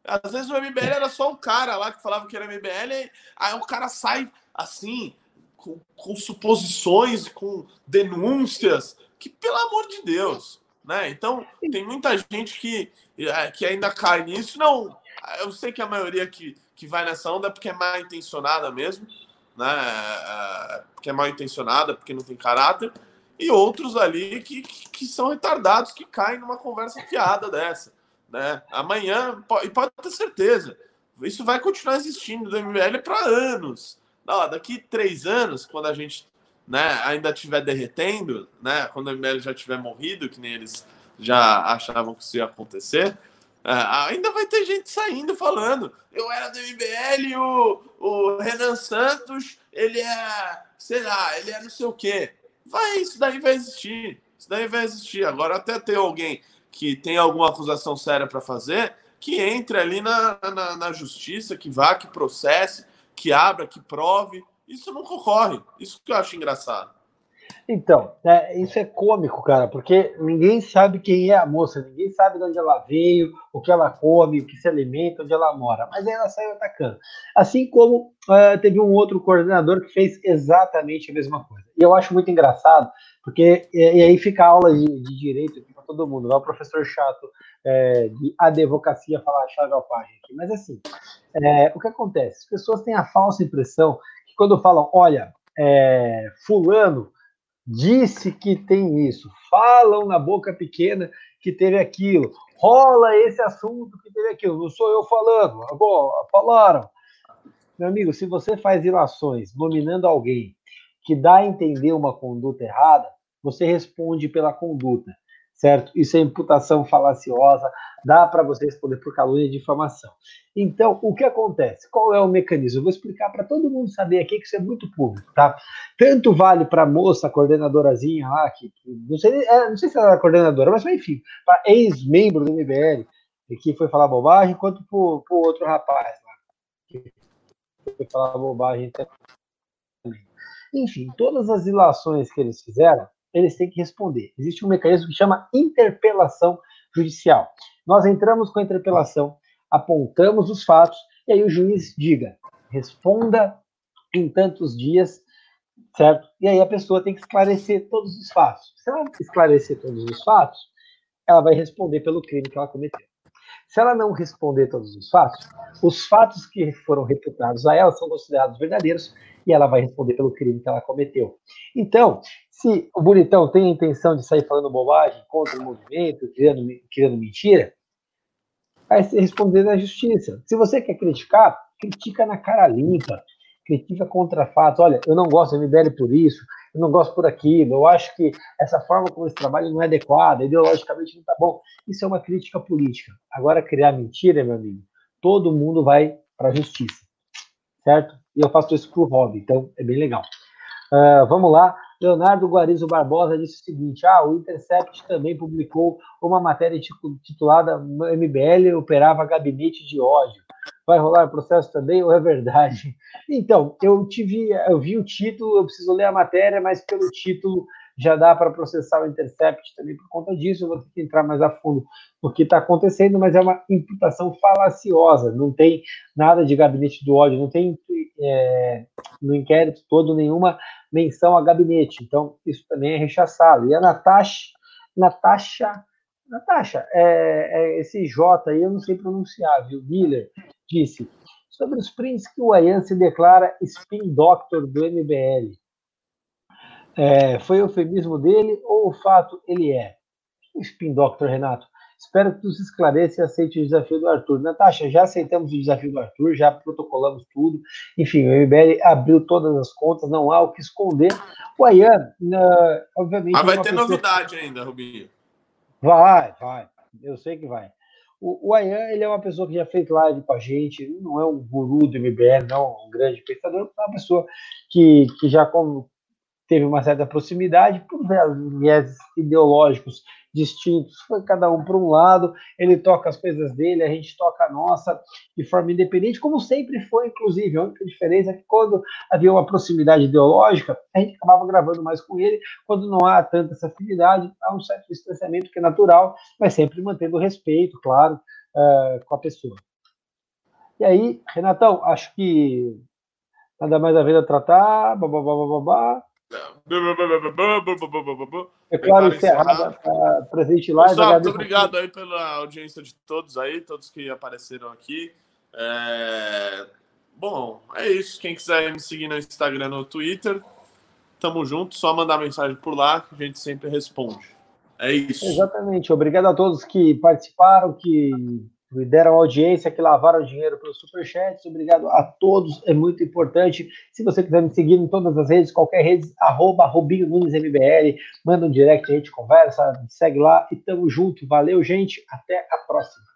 Às vezes o MBL era só um cara lá que falava que era MBL, aí o cara sai assim, com, com suposições, com denúncias, que pelo amor de Deus, né? Então, tem muita gente que, é, que ainda cai nisso. Não, eu sei que a maioria que, que vai nessa onda é porque é mal intencionada mesmo, né? É, porque é mal intencionada, porque não tem caráter. E outros ali que, que, que são retardados, que caem numa conversa fiada dessa. Né? Amanhã, e pode ter certeza, isso vai continuar existindo do MBL para anos. Não, daqui três anos, quando a gente né, ainda estiver derretendo, né, quando o MBL já tiver morrido, que nem eles já achavam que isso ia acontecer, é, ainda vai ter gente saindo falando. Eu era do MBL, o, o Renan Santos, ele é, sei lá, ele é não sei o quê. Vai, isso daí vai existir. Isso daí vai existir. Agora, até ter alguém que tem alguma acusação séria para fazer, que entre ali na, na, na justiça, que vá, que processe, que abra, que prove. Isso nunca ocorre. Isso que eu acho engraçado. Então, é, isso é cômico, cara, porque ninguém sabe quem é a moça, ninguém sabe de onde ela veio, o que ela come, o que se alimenta, onde ela mora, mas ela saiu atacando. Assim como uh, teve um outro coordenador que fez exatamente a mesma coisa. E eu acho muito engraçado, porque e, e aí fica a aula de, de direito aqui para todo mundo, vai o professor chato é, de advocacia falar chave alpagem aqui, mas assim, é, o que acontece? As pessoas têm a falsa impressão que quando falam, olha, é, fulano disse que tem isso, falam na boca pequena que teve aquilo, rola esse assunto que teve aquilo, não sou eu falando, agora falaram. Meu amigo, se você faz ilações nominando alguém que dá a entender uma conduta errada, você responde pela conduta certo? Isso é imputação falaciosa, dá para você responder por calúnia de difamação. Então, o que acontece? Qual é o mecanismo? Eu vou explicar para todo mundo saber aqui que isso é muito público, tá? Tanto vale para a moça, coordenadorazinha lá, que, não, sei, é, não sei se ela era coordenadora, mas enfim, para ex-membro do MBL, que foi falar bobagem, quanto para o outro rapaz lá, que foi falar bobagem também. Enfim, todas as ilações que eles fizeram, eles têm que responder. Existe um mecanismo que chama interpelação judicial. Nós entramos com a interpelação, apontamos os fatos, e aí o juiz diga, responda em tantos dias, certo? E aí a pessoa tem que esclarecer todos os fatos. Se ela esclarecer todos os fatos, ela vai responder pelo crime que ela cometeu. Se ela não responder todos os fatos, os fatos que foram reputados a ela são considerados verdadeiros e ela vai responder pelo crime que ela cometeu. Então, se o bonitão tem a intenção de sair falando bobagem contra o movimento, criando, criando mentira, vai responder na justiça. Se você quer criticar, critica na cara limpa, critica contra fatos. Olha, eu não gosto do MBL por isso, eu não gosto por aquilo, eu acho que essa forma como esse trabalho não é adequada, ideologicamente não está bom. Isso é uma crítica política. Agora, criar mentira, meu amigo, todo mundo vai para a justiça, certo? E eu faço isso por hobby, então é bem legal. Uh, vamos lá. Leonardo Guarizo Barbosa disse o seguinte: ah, o Intercept também publicou uma matéria titulada MBL operava gabinete de ódio. Vai rolar processo também ou é verdade? Então, eu tive, eu vi o título, eu preciso ler a matéria, mas pelo título já dá para processar o Intercept também por conta disso. Eu vou ter que entrar mais a fundo no que está acontecendo, mas é uma imputação falaciosa. Não tem nada de gabinete do ódio, não tem é, no inquérito todo nenhuma menção a gabinete. Então, isso também é rechaçado. E a Natasha, Natasha, Natasha, é, é esse J aí eu não sei pronunciar, viu? Miller disse sobre os prints que o Ayan se declara spin doctor do MBL. É, foi eufemismo dele ou o fato ele é? Spin Doctor, Renato. Espero que tu se esclareça e aceite o desafio do Arthur. Natasha, já aceitamos o desafio do Arthur, já protocolamos tudo. Enfim, o MBL abriu todas as contas, não há o que esconder. O Ayan, uh, obviamente. Mas vai ter pessoa... novidade ainda, Rubinho. Vai, vai. Eu sei que vai. O, o Ayan, ele é uma pessoa que já fez live com a gente, não é um guru do MBL, não é um grande pensador, é uma pessoa que, que já teve uma certa proximidade por viés ideológicos distintos, foi cada um para um lado, ele toca as coisas dele, a gente toca a nossa de forma independente, como sempre foi, inclusive. A única diferença é que quando havia uma proximidade ideológica, a gente acabava gravando mais com ele, quando não há tanta essa afinidade, há um certo distanciamento que é natural, mas sempre mantendo respeito, claro, uh, com a pessoa. E aí, Renatão, acho que nada mais a ver a tratar. Babá, babá, é claro, encerrada, tá presente lá. Pessoal, muito obrigado aí pela audiência de todos aí, todos que apareceram aqui. É... Bom, é isso. Quem quiser me seguir no Instagram, no Twitter, tamo junto. Só mandar mensagem por lá que a gente sempre responde. É isso. Exatamente. Obrigado a todos que participaram, que deram audiência, que lavaram dinheiro pelos superchats. Obrigado a todos, é muito importante. Se você quiser me seguir em todas as redes, qualquer rede, arroba Rubinho Nunes MBL, manda um direct, a gente conversa, segue lá e tamo junto. Valeu, gente. Até a próxima.